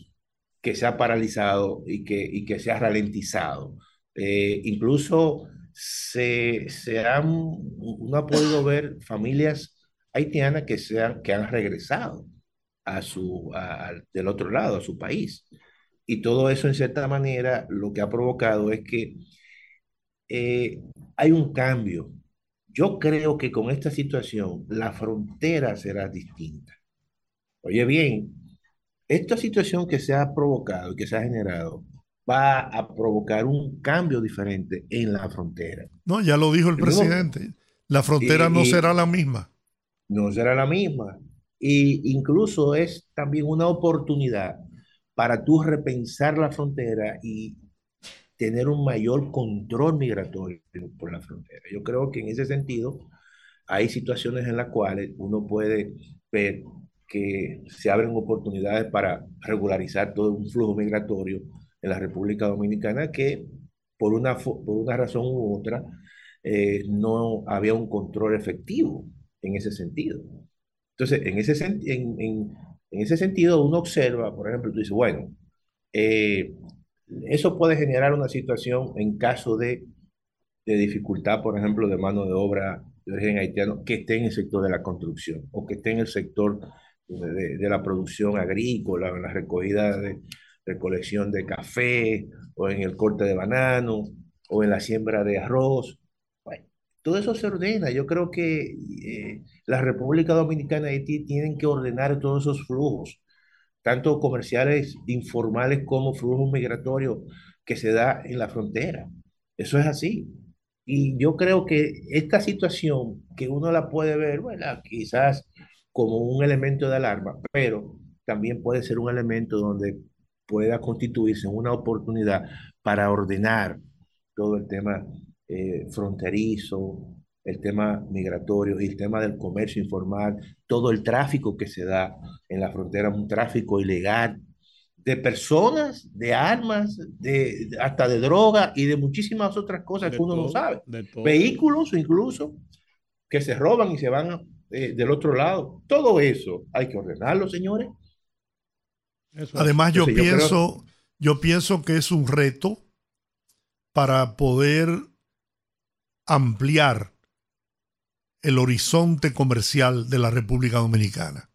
que se ha paralizado y que, y que se ha ralentizado. Eh, incluso se, se han, uno ha podido ver familias haitianas que, se han, que han regresado a su, a- del otro lado, a su país. Y todo eso, en cierta manera, lo que ha provocado es que eh, hay un cambio. Yo creo que con esta situación la frontera será distinta. Oye bien, esta situación que se ha provocado y que se ha generado va a provocar un cambio diferente en la frontera.
No, ya lo dijo el presidente. La frontera no será la misma.
no será la misma. Y incluso es también una oportunidad para tú repensar la frontera y tener un mayor control migratorio por la frontera. Yo creo que en ese sentido hay situaciones en las cuales uno puede ver que se abren oportunidades para regularizar todo un flujo migratorio en la República Dominicana que por una, por una razón u otra eh, no había un control efectivo en ese sentido. Entonces, en ese, sen- en, en- en ese sentido, uno observa, por ejemplo, tú dices, bueno, eh, eso puede generar una situación en caso de, de dificultad, por ejemplo, de mano de obra de origen haitiano que esté en el sector de la construcción o que esté en el sector de, la producción agrícola, en la recolección de café o en el corte de banano o en la siembra de arroz. Todo eso se ordena. Yo creo que eh, la República Dominicana y Haití tienen que ordenar todos esos flujos, tanto comerciales informales como flujos migratorios que se da en la frontera. Eso es así. Y yo creo que esta situación, que uno la puede ver, bueno, quizás como un elemento de alarma, pero también puede ser un elemento donde pueda constituirse una oportunidad para ordenar todo el tema eh, fronterizo, el tema migratorio y el tema del comercio informal, todo el tráfico que se da en la frontera, un tráfico ilegal de personas, de armas, de, hasta de droga y de muchísimas otras cosas
De
que uno no sabe. Vehículos incluso que se roban y se van eh, del otro lado. Todo eso hay que ordenarlo, señores.
Eso es.
Además, yo
Entonces, yo creo-
pienso, yo pienso que es un reto para poder ampliar el horizonte comercial de la República Dominicana.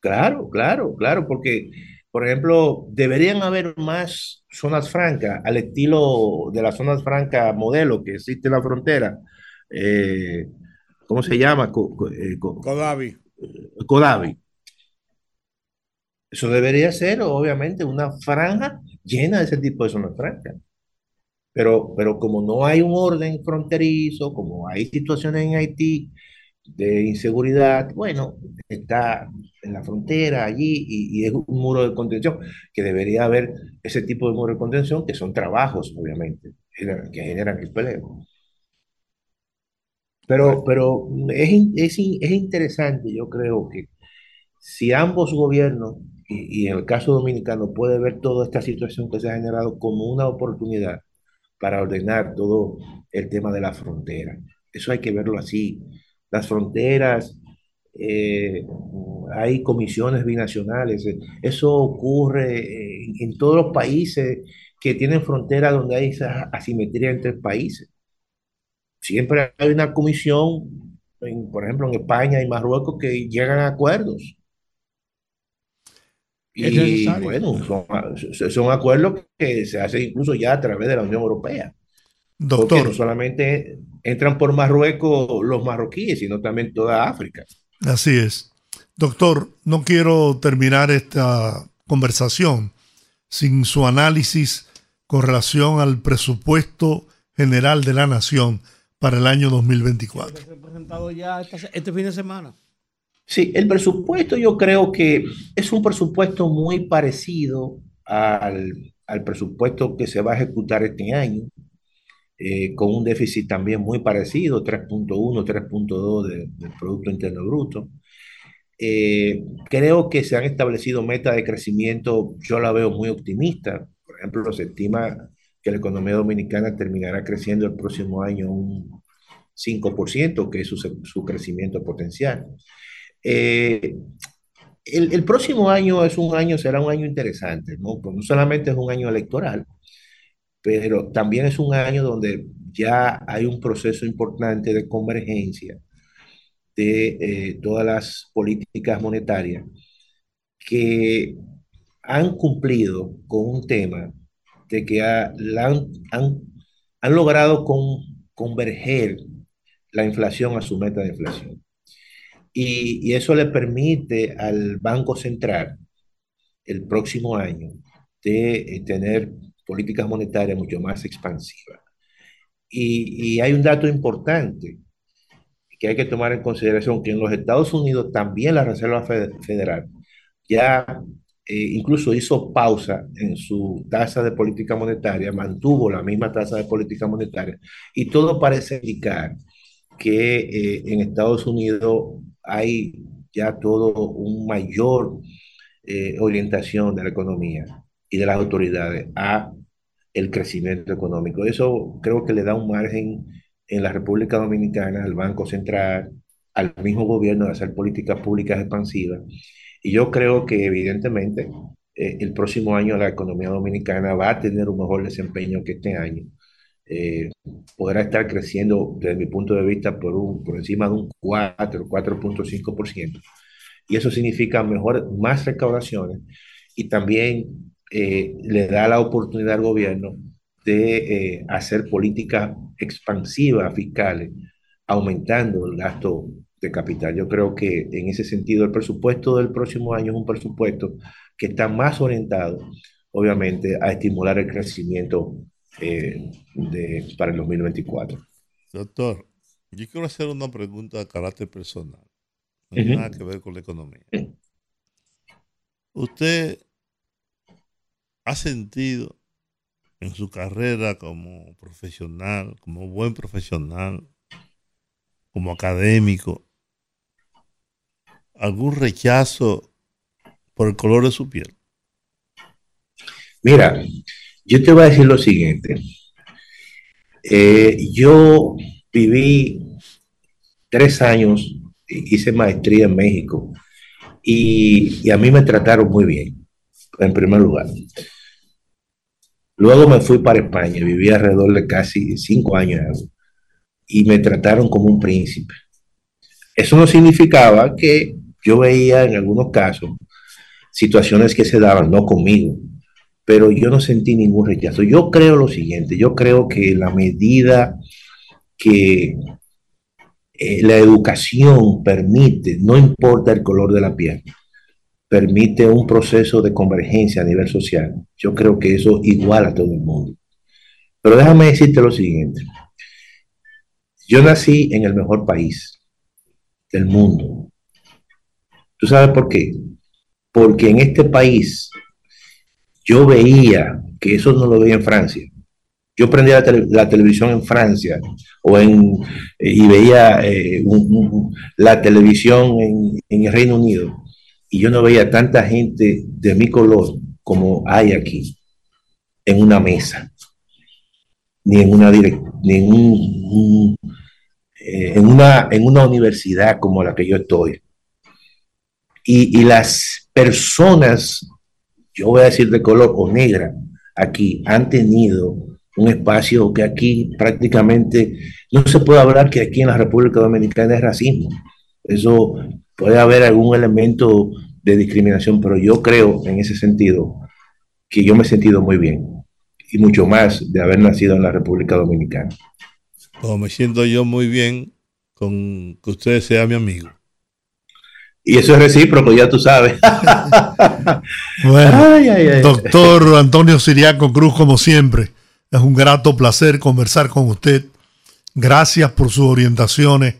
Claro, claro, claro, porque, por ejemplo, deberían haber más zonas francas al estilo de las zonas francas modelo que existe en la frontera. Eh, ¿cómo se llama? Co- co- eh. Codavi. Eso debería ser, obviamente, una franja llena de ese tipo de zonas francas. Pero, pero como no hay un orden fronterizo, como hay situaciones en Haití de inseguridad, bueno, está en la frontera allí y, y es un muro de contención, que debería haber ese tipo de muro de contención, que son trabajos, obviamente, que generan el peleo. Pero, pero es, es, es interesante, yo creo que si ambos gobiernos, y, y en el caso dominicano, puede ver toda esta situación que se ha generado como una oportunidad para ordenar todo el tema de la frontera. Eso hay que verlo así. Las fronteras, eh, hay comisiones binacionales, eso ocurre eh, en, en todos los países que tienen fronteras donde hay esa asimetría entre países. Siempre hay una comisión, en- por ejemplo, en España y Marruecos, que llegan a acuerdos. Y bueno, son, son acuerdos que se hacen incluso ya a través de la Unión Europea. Porque
Doctor,
no solamente entran por Marruecos los marroquíes, sino también toda África.
así es. Doctor, no quiero terminar esta conversación sin su análisis con relación al presupuesto general de la nación para el año 2024.
Se ha presentado ya este fin de semana.
Sí, el presupuesto yo creo que es un presupuesto muy parecido al, al presupuesto que se va a ejecutar este año, eh, con un déficit también muy parecido, 3.1, 3.2 de- del Producto Interno Bruto. Eh, creo que se han establecido metas de crecimiento, yo la veo muy optimista. Por ejemplo, se estima que la economía dominicana terminará creciendo el próximo año un 5%, que es su, su crecimiento potencial. Eh, el, el próximo año es un año, será un año interesante, ¿no? Pues no solamente es un año electoral, pero también es un año donde ya hay un proceso importante de convergencia de eh, todas las políticas monetarias que han cumplido con un tema de que ha- la han, han- han logrado con, converger la inflación a su meta de inflación. Y, y eso le permite al Banco Central el próximo año de eh, tener políticas monetarias mucho más expansivas. Y, y hay un dato importante que hay que tomar en consideración, que en los Estados Unidos también la Reserva Fe- Federal ya eh, incluso hizo pausa en su tasa de política monetaria, mantuvo la misma tasa de política monetaria, y todo parece indicar que eh, en Estados Unidos hay ya todo un mayor eh, orientación de la economía y de las autoridades a el crecimiento económico. Eso creo que le da un margen en la República Dominicana al Banco Central, al mismo gobierno de hacer políticas públicas expansivas. Y yo creo que evidentemente eh, el próximo año la economía dominicana va a tener un mejor desempeño que este año. Eh, podrá estar creciendo desde mi punto de vista por, un, por encima de un 4, 4.5%. Y eso significa mejor, más recaudaciones y también eh, le da la oportunidad al gobierno de eh, hacer políticas expansivas fiscales, aumentando el gasto de capital. Yo creo que en ese sentido el presupuesto del próximo año es un presupuesto que está más orientado, obviamente, a estimular el crecimiento eh, de, para el 2024.
Doctor, yo quiero hacer una pregunta de carácter personal. No tiene nada que ver con la economía. ¿Usted ha sentido en su carrera como profesional, como buen profesional, como académico, algún rechazo por el color de su piel?
Mira, yo te voy a decir lo siguiente. Eh, yo viví tres años, hice maestría en México y, y a mí me trataron muy bien, en primer lugar. Luego me fui para España, viví alrededor de casi cinco años y me trataron como un príncipe. Eso no significaba que yo veía en algunos casos situaciones que se daban, no conmigo, pero yo no sentí ningún rechazo. Yo creo lo siguiente, yo creo que la medida que eh, la educación permite, no importa el color de la piel, permite un proceso de convergencia a nivel social. Yo creo que eso iguala a todo el mundo. Pero déjame decirte lo siguiente. Yo nací en el mejor país del mundo. ¿Tú sabes por qué? Porque en este país yo veía que eso no lo veía en Francia. Yo prendía la, tele- la televisión en Francia o en, y veía eh, la televisión en, el Reino Unido y yo no veía tanta gente de mi color como hay aquí en una mesa, ni en una direc- ni en, un- eh, en una, en una universidad como la que yo estoy. Y, las personas, yo voy a decir de color o negra, aquí han tenido un espacio que aquí prácticamente no se puede hablar que aquí en la República Dominicana es racismo. Eso puede haber algún elemento de discriminación, pero yo creo en ese sentido que yo me he sentido muy bien y mucho más de haber nacido en la República Dominicana.
Como me siento yo muy bien con que usted sea mi amigo.
Y eso es recíproco, ya tú sabes.
Bueno,
Ay, ay, ay.
doctor Antonio Siriaco Cruz, como siempre, es un grato placer conversar con usted. Gracias por sus orientaciones,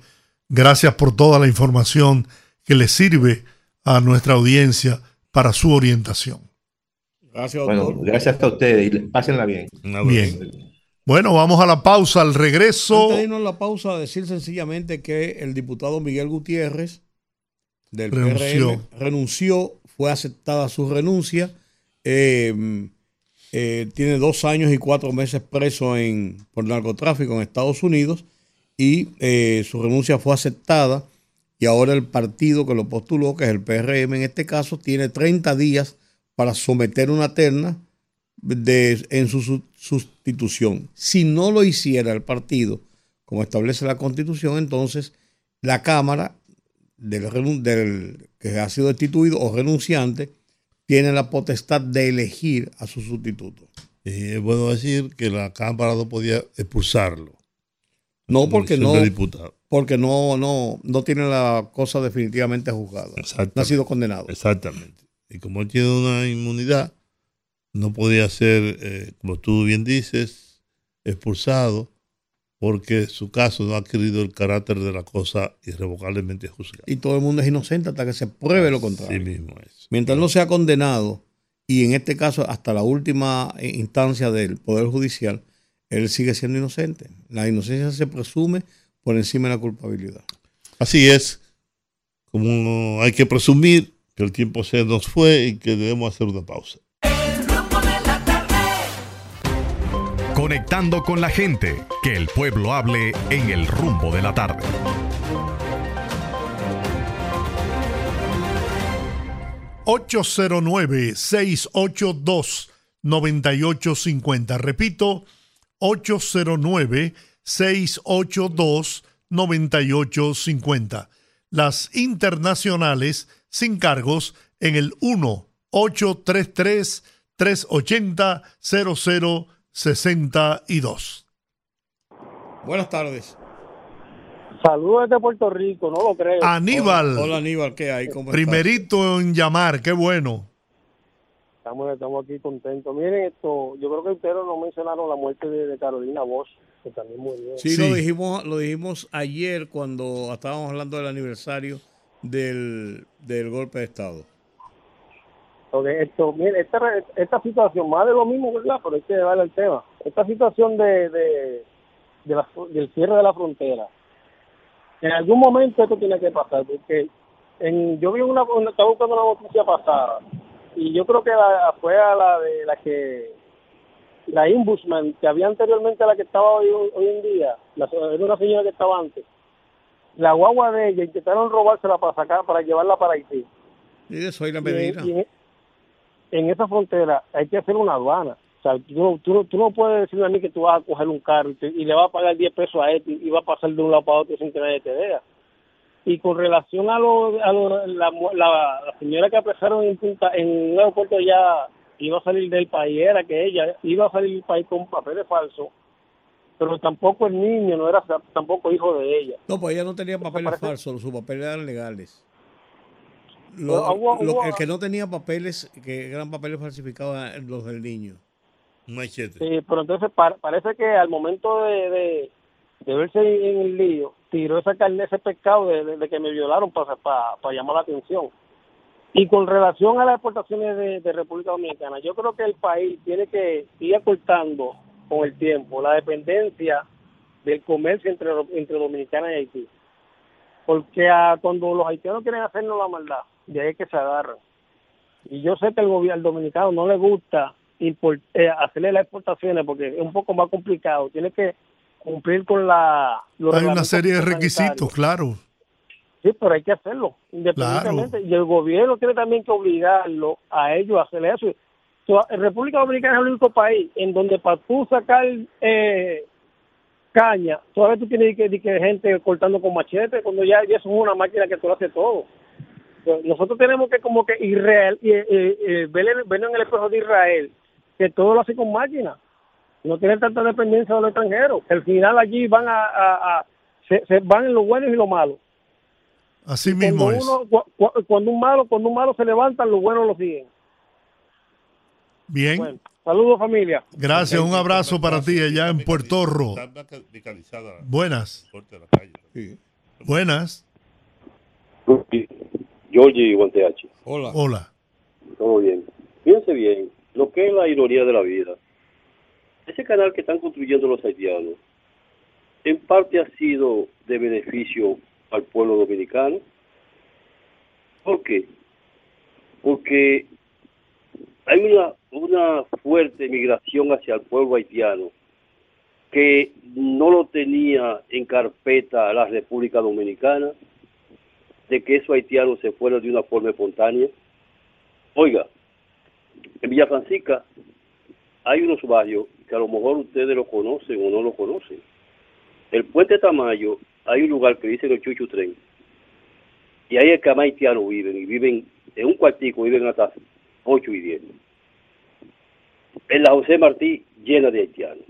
gracias por toda la información que le sirve a nuestra audiencia para su orientación.
Gracias, doctor.
Bueno, gracias a ustedes y pásenla bien.
Bien. Bueno, vamos a la pausa. Al regreso,
Antes de irnos a la pausa, decir sencillamente que el diputado Miguel Gutiérrez del
Renunció.
PRM renunció, fue aceptada su renuncia. eh, eh, tiene dos años y cuatro meses preso en, por narcotráfico en Estados Unidos y eh, su renuncia fue aceptada y ahora el partido que lo postuló, que es el PRM en este caso, tiene 30 días para someter una terna de, en su, su- sustitución. Si no lo hiciera el partido, como establece la constitución, entonces la Cámara del, del que ha sido destituido o renunciante tiene la potestad de elegir a su sustituto.
Y es bueno decir que la Cámara no podía expulsarlo.
No porque no, porque no, no, no tiene la cosa definitivamente juzgada. No ha sido condenado.
Exactamente. Y como él tiene una inmunidad, no podía ser, eh, como tú bien dices, expulsado porque su caso no ha adquirido el carácter de la cosa irrevocablemente juzgada.
Y todo el mundo es inocente hasta que se pruebe lo contrario.
mismo es.
Mientras no sea condenado, y en este caso hasta la última eh, instancia del Poder Judicial, él sigue siendo inocente. La inocencia se presume por encima de la culpabilidad.
Así es, como hay que presumir que el tiempo se nos fue y que debemos hacer una pausa.
Conectando con la gente, que el pueblo hable en el rumbo de la tarde.
...809-682-9850. Repito, 809-682-9850. Las internacionales sin cargos en el 1-833-380-0062.
Buenas tardes.
Saludos desde Puerto Rico, no lo creo.
Aníbal,
Hola, hola, Aníbal, ¿qué hay? ¿Cómo estás?
primerito en llamar, qué bueno.
Estamos, estamos aquí contentos. Miren esto, yo creo que ustedes no mencionaron la muerte de, de Carolina Bosch, que también murió.
Sí,
Sí.
Lo, dijimos, lo dijimos ayer cuando estábamos hablando del aniversario del, del golpe de Estado.
Ok, esto, mire, esta, esta situación, más de lo mismo, ¿verdad? Pero hay que darle el tema. Esta situación de, de, de la- del cierre de la frontera, En algún momento esto tiene que pasar, porque en, yo vi una, una- estaba buscando una noticia pasada, y yo creo que la, fue a la de la que, la Imbusman, que había anteriormente a la que estaba hoy, hoy en día, la, era una señora que estaba antes, la guagua de ella intentaron robársela para sacar, para llevarla para Haití.
Y eso hay la
Y- y en, esa frontera hay que hacer una aduana. O sea, tú no, tú, no, tú no puedes decirme a mí que tú vas a coger un carro y, te- y le vas a pagar 10 pesos a este y va a pasar de un lado para otro sin que nadie te vea. Y con relación a, lo, a lo- la, la, la señora que apresaron en, Punta, en un aeropuerto ya iba a salir del país, era que ella iba a salir del país con papeles falsos, pero tampoco el niño no era tampoco hijo de ella.
No, pues ella no tenía papeles
parece-
falsos, sus papeles eran legales. Lo-
hubo-
lo-
hubo-
el que no tenía papeles, que eran papeles falsificados, eran los del niño.
Machete.
Sí, pero entonces par- parece que al momento de, de, de verse en el lío, tiró esa carne, ese pescado de, de- de que me violaron para, para, para llamar la atención. Y con relación a las exportaciones de, de República Dominicana, yo creo que el país tiene que ir acortando con el tiempo la dependencia del comercio entre, entre Dominicana y Haití. Porque a- cuando los haitianos quieren hacernos la maldad, de ahí es que se agarran. Y yo sé que el gobierno dominicano no le gusta import- eh, hacerle las exportaciones porque es un poco más complicado. Tiene que cumplir con la... los
Hay una serie de requisitos, claro.
Sí, pero hay que hacerlo, independientemente. Y el gobierno tiene también que obligarlo a ellos a hacer eso. So, en República Dominicana es el único país en donde para tú sacar eh, caña, todavía tú tienes que, que gente cortando con machete, cuando ya, ya eso es una máquina que tú lo hace todo. So, Nosotros tenemos que como que Israel, eh, eh, eh, ver, en- ver en el espejo de Israel, que todo lo hace con máquina. No tiene tanta dependencia de los extranjeros. Al final allí van a, a- a- se, se van en lo bueno y lo malo.
Así
Cuando
mismo es.
uno, cu- cu- cuando un malo, cuando un malo se levanta, los buenos lo siguen.
Bien.
Bueno, saludos familia.
Gracias, un abrazo para ti allá en Puerto Rico. Buenas, buenas.
Georgie Guanteachi,
Hola.
Hola.
todo bien. Fíjense bien, lo que es la ironía de la vida. Ese canal que están construyendo los haitianos, en parte ha sido de beneficio al pueblo dominicano. ¿Por qué? Porque hay una, una fuerte migración hacia el pueblo haitiano que no lo tenía en carpeta la República Dominicana, de que esos haitianos se fueran de una forma espontánea. Oiga, en Villa Francisca hay unos barrios que a lo mejor ustedes lo conocen o no lo conocen. El puente Tamayo, hay un lugar que dice el Chuchu Tren, y ahí es que más haitianos viven, y viven en un cuartico, viven hasta 8 y 10. En la José Martí, llena de haitianos.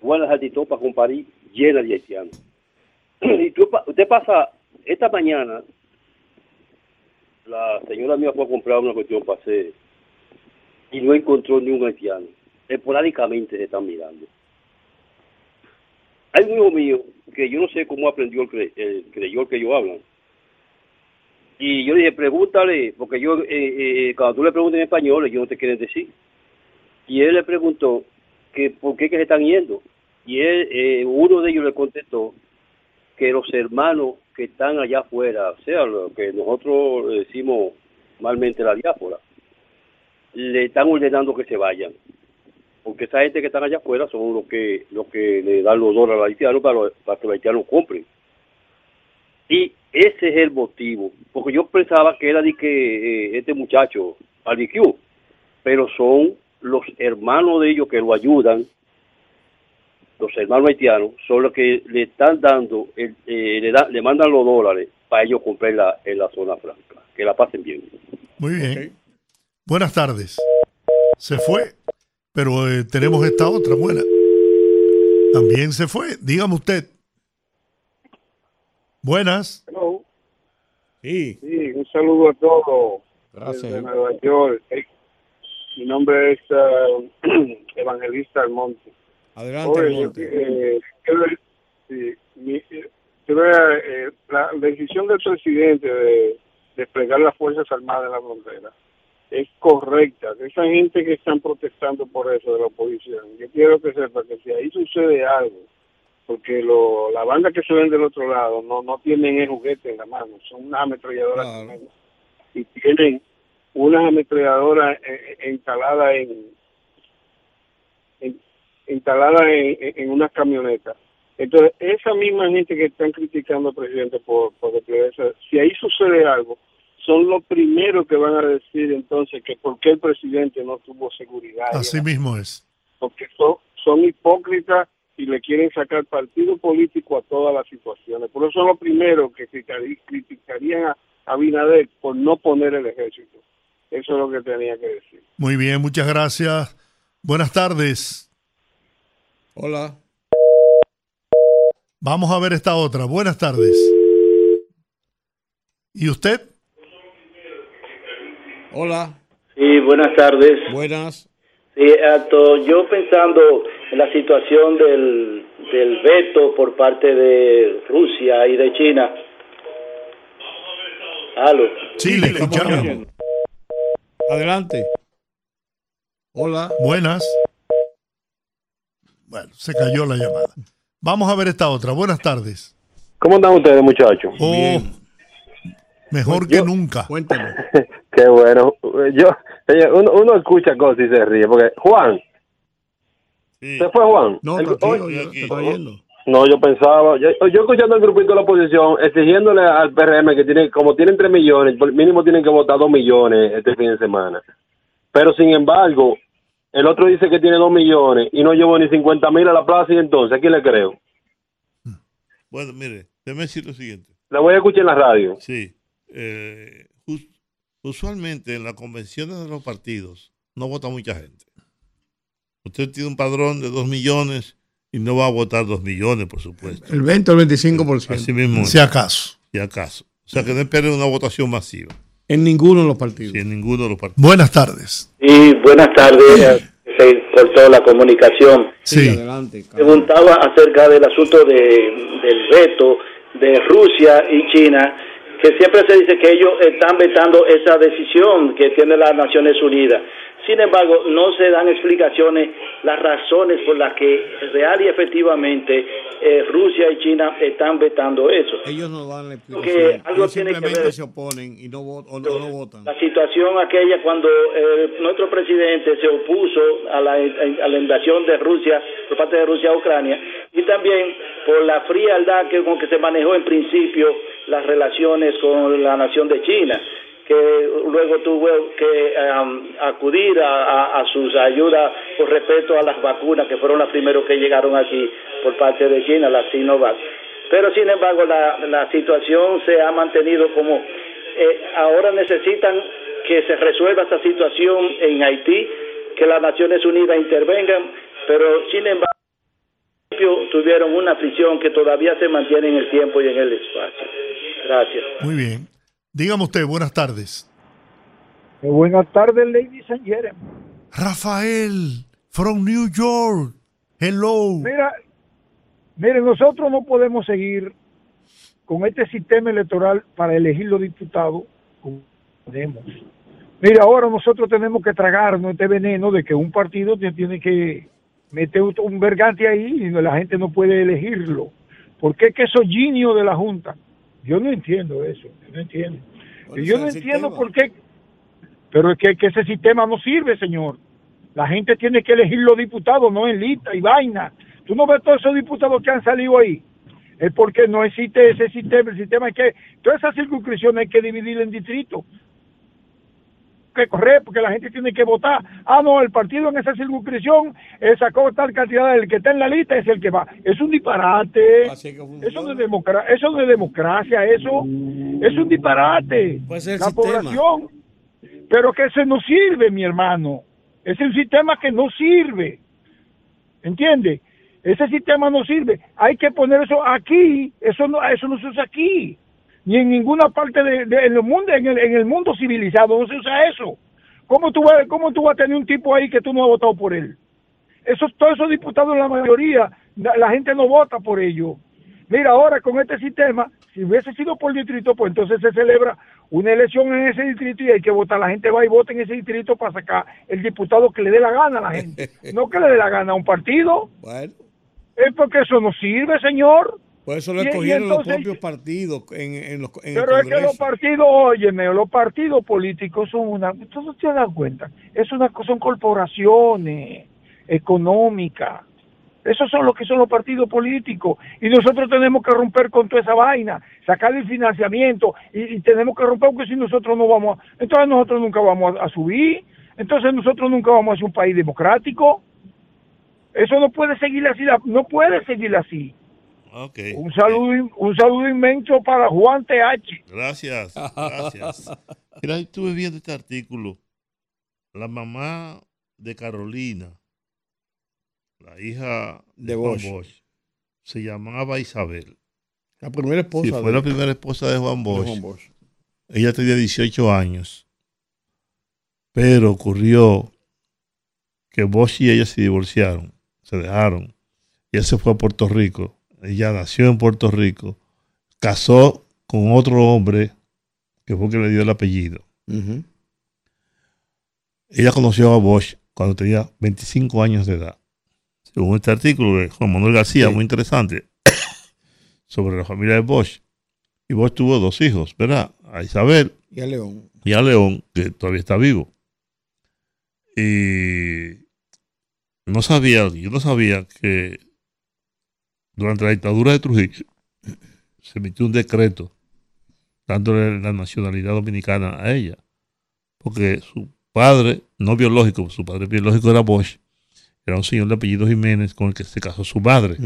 Buenas Altitopas con París, llena de haitianos. y tú usted pasa, esta mañana, la señora mía fue a comprar una cuestión para hacer y no encontró ni un haitiano. Esporádicamente se están mirando. Hay un hijo mío que yo no sé cómo aprendió el, cre el creyol que ellos hablan. Y yo le dije, pregúntale, porque yo, eh, eh, cuando tú le preguntas en español, ellos no te quieren decir. Y él le preguntó que por qué que se están yendo. Y él, eh, uno de ellos le contestó que los hermanos que están allá afuera, o sea, lo que nosotros decimos malmente la diáspora, le están ordenando que se vayan. Porque esa gente que están allá afuera son los que los que le dan los dólares a los haitianos para, para que los haitianos compren. Y ese es el motivo. Porque yo pensaba que era de que eh, este muchacho, Albiquiu, pero son los hermanos de ellos que lo ayudan los hermanos haitianos son los que le están dando, el- eh, le, da- le mandan los dólares para ellos comprar la, en la zona franca. Que la pasen bien.
Muy bien. Buenas tardes. Se fue, pero eh, tenemos esta otra buena. También se fue. Dígame usted. Buenas.
Hello.
Sí.
Sí, un saludo a todos.
Gracias.
Desde Nueva York. Eh, Mi nombre es eh, Evangelista Almonte.
Adelante,
Oye, eh, eh, eh, la decisión del presidente de desplegar las Fuerzas Armadas en la frontera es correcta. Esa gente que están protestando por eso de la oposición, yo quiero que sepa que si ahí sucede algo porque lo, la banda que se ven del otro lado no no tienen el juguete en la mano, son unas ametralladoras y tienen unas ametralladoras eh, instaladas en- instaladas en, en- unas camionetas. Entonces, esa misma gente que están criticando al presidente por, por desplegar esa- si ahí sucede algo, son los primeros que van a decir entonces que por qué el presidente no tuvo seguridad.
Así mismo es.
Porque son, son hipócritas y le quieren sacar partido político a todas las situaciones. Por eso son los primeros que criticarí- criticarían a Abinader por no poner el ejército. Eso es lo que tenía que decir.
Muy bien, muchas gracias. Buenas tardes.
Hola.
Vamos a ver esta otra. Buenas tardes. ¿Y usted?
Hola.
Sí, buenas tardes.
Buenas.
Sí, acto, yo pensando en la situación del, del veto por parte de Rusia y de China. Aló.
Sí, le escuchamos.
Adelante. Hola.
Buenas. Bueno, se cayó la llamada. Vamos a ver esta otra. Buenas tardes.
¿Cómo están ustedes, muchachos?
Oh, mejor que nunca.
Cuéntame.
Qué bueno. Yo, uno, uno escucha cosas y se ríe. Porque, Juan. ¿Se fue Juan?
No,
El-
tranquilo,
hoy-
yo- oyendo.
No, yo pensaba, yo, yo escuchando al grupito de la oposición, exigiéndole al PRM que tiene, como tienen 3 millones, por mínimo tienen que votar 2 millones este fin de semana. Pero sin embargo, el otro dice que tiene 2 millones y no llevó ni 50 mil a la plaza y entonces, ¿a quién le creo?
Bueno, mire, déjeme decir lo siguiente.
La voy a escuchar en la radio.
Sí. eh, us- usualmente en las convenciones de los partidos no vota mucha gente. Usted tiene un padrón de 2 millones y no va a votar 2 millones, por supuesto.
El 20 o el 25%.
Así mismo. es.
Si acaso.
Si acaso. O sea que no esperen una votación masiva.
En ninguno de los partidos.
Sí, en ninguno de los partidos.
Buenas tardes.
Y buenas tardes. Se cortó la comunicación.
Sí.
Adelante.
Preguntaba acerca del asunto de, del veto de Rusia y China, que siempre se dice que ellos están vetando esa decisión que tiene las Naciones Unidas. Sin embargo, no se dan explicaciones las razones por las que real y efectivamente eh, Rusia y China están vetando eso.
Ellos no dan la explicación.
algo
Ellos
tiene que ver-
se oponen y no, vot- o no, o no votan.
La situación aquella cuando eh, nuestro presidente se opuso a la, a la invasión de Rusia por parte de Rusia a Ucrania y también por la frialdad que, con que se manejó en principio las relaciones con la nación de China que luego tuvo que um, acudir a, a- sus ayudas por respeto a las vacunas que fueron las primeros que llegaron aquí por parte de China, las Sinovac. Pero sin embargo la, la situación se ha mantenido como eh, ahora necesitan que se resuelva esa situación en Haití, que las Naciones Unidas intervengan, pero sin embargo tuvieron una prisión que todavía se mantiene en el tiempo y en el espacio. Gracias.
Muy bien. Dígame usted, buenas tardes.
Buenas tardes, ladies and gentlemen.
Rafael, from New York. Hello.
Mira, mire, nosotros no podemos seguir con este sistema electoral para elegir los diputados como tenemos. Mira, ahora nosotros tenemos que tragarnos este veneno de que un partido tiene que meter un- vergante ahí y la gente no puede elegirlo. ¿Por qué que esos genios de la Junta? Yo no entiendo eso, yo no entiendo.
Bueno,
yo no entiendo
sistema.
por qué, pero es que, que ese sistema no sirve, señor. La gente tiene que elegir los diputados, no en lista y vaina. Tú no ves todos esos diputados que han salido ahí. Es porque no existe ese sistema. El sistema es que todas esas circunscripciones hay que dividir en distritos. Que correr, porque la gente tiene que votar. Ah, no, el partido en esa circunscripción eh, sacó tal cantidad, el que está en la lista es el que va. Es un disparate. Eso no es, democra- eso no es democracia, eso es un disparate.
Pues el
la
sistema.
población. Pero que ese no sirve, mi hermano. Es un sistema que no sirve. ¿Entiende? Ese sistema no sirve. Hay que poner eso aquí. Eso no, eso no se usa aquí. Ni en ninguna parte de, de- el mundo, en el, en el mundo civilizado no se usa eso. ¿Cómo tú, vas, ¿Cómo tú vas a tener un tipo ahí que tú no has votado por él? Esos, todos esos diputados, la mayoría, la, la gente no vota por ellos. Mira, ahora con este sistema, si hubiese sido por distrito, pues entonces se celebra una elección en ese distrito y hay que votar. La gente va y vota en ese distrito para sacar el diputado que le dé la gana a la gente. No que le dé la gana a un partido.
Bueno.
Es porque eso no sirve, señor.
Por eso lo escogieron los propios partidos en, en los en el
Pero es que los partidos, óyeme, los partidos políticos son una, ¿tú te das cuenta? Es una, son corporaciones económicas. Esos son los que son los partidos políticos. Y nosotros tenemos que romper con toda esa vaina, sacar el financiamiento y, y tenemos que romper porque si nosotros no vamos, a, entonces nosotros nunca vamos a, a subir, entonces nosotros nunca vamos a ser un país democrático. Eso no puede seguir así, no puede seguir así. Un saludo, un saludo inmenso para Juan TH.
Gracias, gracias. Mira, estuve viendo este artículo. La mamá de Carolina, la hija de,
De
Juan
Bosch.
Bosch, se llamaba Isabel.
La primera esposa.
Sí,
de-
fue la primera esposa de Juan
de
Bosch.
Juan Bosch.
Ella tenía 18 años. Pero ocurrió que Bosch y ella se divorciaron, se dejaron. Y él se fue a Puerto Rico. Ella nació en Puerto Rico, casó con otro hombre que fue que le dio el apellido. Ella conoció a Bosch cuando tenía 25 años de edad. Según este artículo de Juan Manuel García, muy interesante, sobre la familia de Bosch. Y Bosch tuvo dos hijos, ¿verdad? A Isabel
Y a León.
y a León, que todavía está vivo. Y no sabía, yo no sabía que durante la dictadura de Trujillo se emitió un decreto dándole la nacionalidad dominicana a ella. Porque su padre, no biológico, su padre biológico era Bosch, era un señor de apellido Jiménez con el que se casó su madre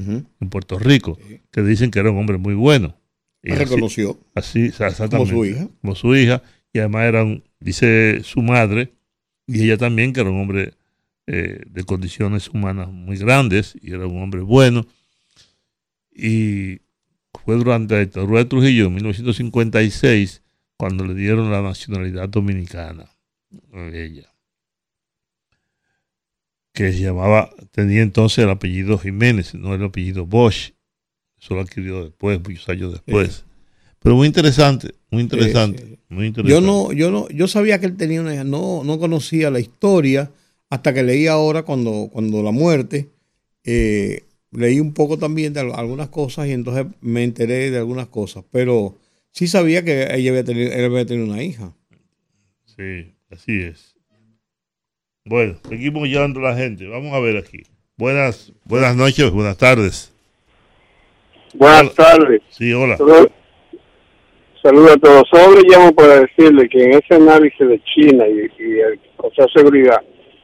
en Puerto Rico, que dicen que era un hombre muy bueno. Y así-
reconoció.
Así, exactamente.
Como su hija.
Como su hija. Y además eran, dice su madre, y ella también, que era un hombre eh, de condiciones humanas muy grandes, y era un hombre bueno. Y fue durante la dictadura de Trujillo, en 1956, cuando le dieron la nacionalidad dominicana a ella. Que se llamaba, tenía entonces el apellido Jiménez, no el apellido Bosch. Eso lo adquirió después, muchos años después. Pero muy interesante, muy interesante, muy interesante.
Yo no, yo no, yo sabía que él tenía una no, no conocía la historia hasta que leí ahora cuando, cuando la muerte, eh, leí un poco también de al- algunas cosas y entonces me enteré de algunas cosas, pero sí sabía que ella había tenido, él había tenido una hija.
Sí, así es. Bueno, seguimos llevando a la gente. Vamos a ver aquí. Buenas, buenas noches, buenas tardes.
Buenas tardes.
Sí, hola.
Saludos a todos. Solo le llamo para decirle que en ese análisis de China y, y el Consejo de Seguridad,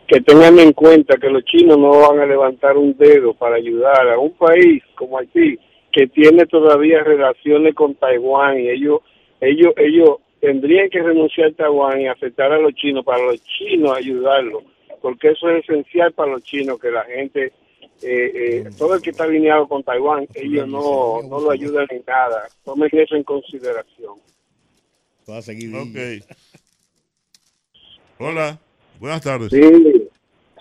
que tengan en cuenta que los chinos no van a levantar un dedo para ayudar a un país como Haití, que tiene todavía relaciones con Taiwán y ellos, ellos, ellos tendrían que renunciar a Taiwán y aceptar a los chinos para los chinos ayudarlos, porque eso es esencial para los chinos, que la gente eh, eh, todo el que está alineado con Taiwán, ellos no, no lo ayudan en nada. Tomen eso en consideración.
Va a seguir.
Ok. Hola, buenas tardes.
Sí,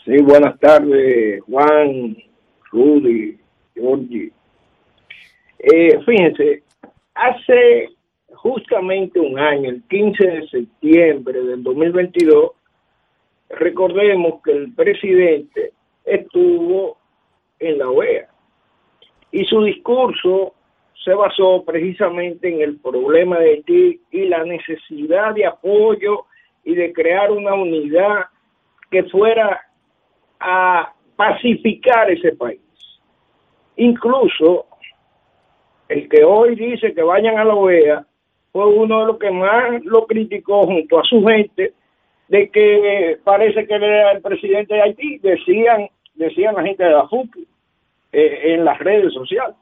sí, buenas tardes, Juan, Rudy, Georgie. Eh, fíjense, hace justamente un año, el 15 de septiembre del 2022, recordemos que el presidente estuvo en la OEA y su discurso se basó precisamente en el problema de Haití y la necesidad de apoyo y de crear una unidad que fuera a pacificar ese país. Incluso el que hoy dice que vayan a la OEA fue uno de los que más lo criticó junto a su gente de que parece que era el presidente de Haití, decían, decían la gente de la FUCI eh, en las redes sociales.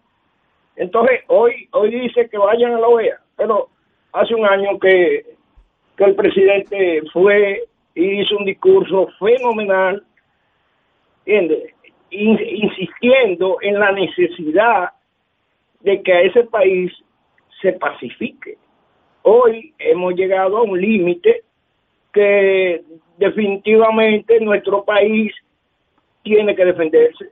Entonces, hoy, hoy dice que vayan a la OEA, pero hace un año que, que el presidente fue y hizo un discurso fenomenal, ¿entiende? In- insistiendo en la necesidad de que a ese país se pacifique. Hoy hemos llegado a un límite que definitivamente nuestro país tiene que defenderse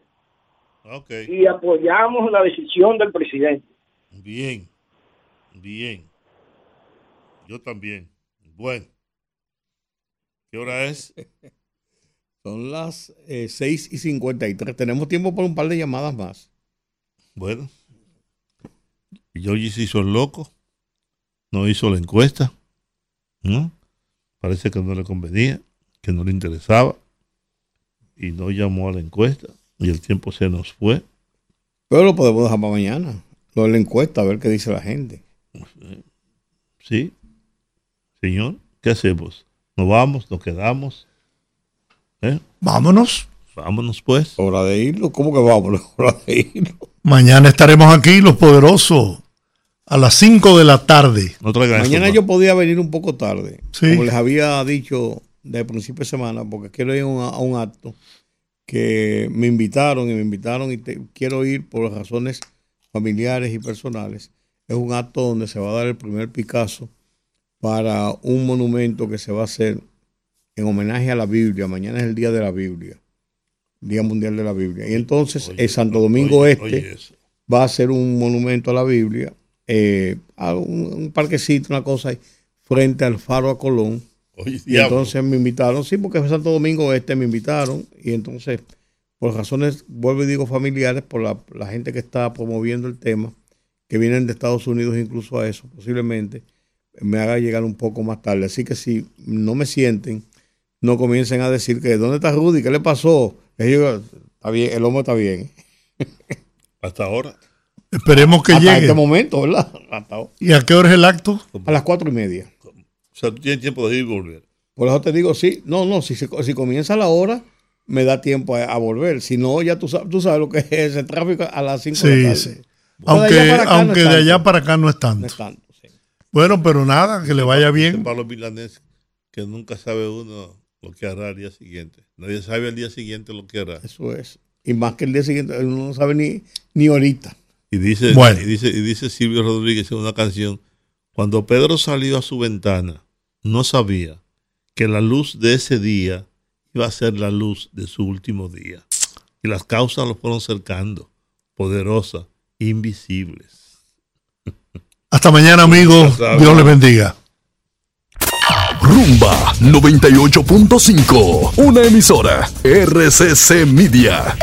y apoyamos la decisión del presidente.
bien, bien. Yo también. Bueno. ¿Qué hora es?
Son las eh, 6 y 53. Tenemos tiempo por un par de llamadas más.
Bueno, Giorgi se hizo el loco, no hizo la encuesta, ¿no? Parece que no le convenía, que no le interesaba, y no llamó a la encuesta, y el tiempo se nos fue.
Pero lo podemos dejar para mañana. Lo de la encuesta, a ver qué dice la gente.
Sí, señor, ¿qué hacemos? ¿Nos vamos? ¿Nos quedamos? ¿Eh?
Vámonos.
Vámonos pues.
Hora de irlo. ¿Cómo que vámonos? Hora de irlo.
Mañana estaremos aquí, los poderosos, a las 5 de la tarde.
Mañana yo podía venir un poco tarde.
Sí.
Como les había dicho de principio de semana, porque quiero ir a un, a un acto que me invitaron y me invitaron y te- quiero ir por razones familiares y personales. Es un acto donde se va a dar el primer Picasso para un monumento que se va a hacer en homenaje a la Biblia. Mañana es el Día de la Biblia, Día Mundial de la Biblia. Y entonces en Santo Domingo
oye,
Este
oye
va a ser un monumento a la Biblia, eh, a un, un parquecito, una cosa ahí, frente al Faro a Colón.
Oye,
y entonces me invitaron, sí, porque fue Santo Domingo Este me invitaron, y entonces, por razones, vuelvo y digo familiares, por la, la gente que está promoviendo el tema, que vienen de Estados Unidos incluso a eso, posiblemente, me haga llegar un poco más tarde. Así que si no me sienten, no comiencen a decir que ¿dónde está Rudy? ¿Qué le pasó? Ellos, está bien, el hombre está bien.
Hasta ahora.
Esperemos que
Hasta
llegue.
este momento, ¿verdad? Hasta ahora.
¿Y a qué hora es el acto?
A las cuatro y media.
O sea, tú tienes tiempo de ir y volver.
Por eso te digo, sí, no, no, si, se- si comienza la hora, me da tiempo a, a volver. Si no, ya tú, sabes- tú sabes lo que es ese tráfico a las 5 de la
Sí,
tarde.
sí.
Bueno, de
Aunque,
allá para acá no
aunque de
tanto.
allá para acá no es tanto.
No es tanto, sí.
Bueno, pero nada, que le vaya bien.
Pablo Milanés, que nunca sabe uno lo que hará al día siguiente. Nadie sabe al día siguiente lo que hará.
Eso es. Y más que el día siguiente, uno no sabe ni, ni ahorita.
Y dice,
Bueno.
y dice, y dice Silvio Rodríguez en una canción, cuando Pedro salió a su ventana, no sabía que la luz de ese día iba a ser la luz de su último día. Y las causas lo fueron cercando, poderosas, invisibles.
Hasta mañana, amigos. Dios les bendiga.
Rumba 98.5, una emisora RCC Media.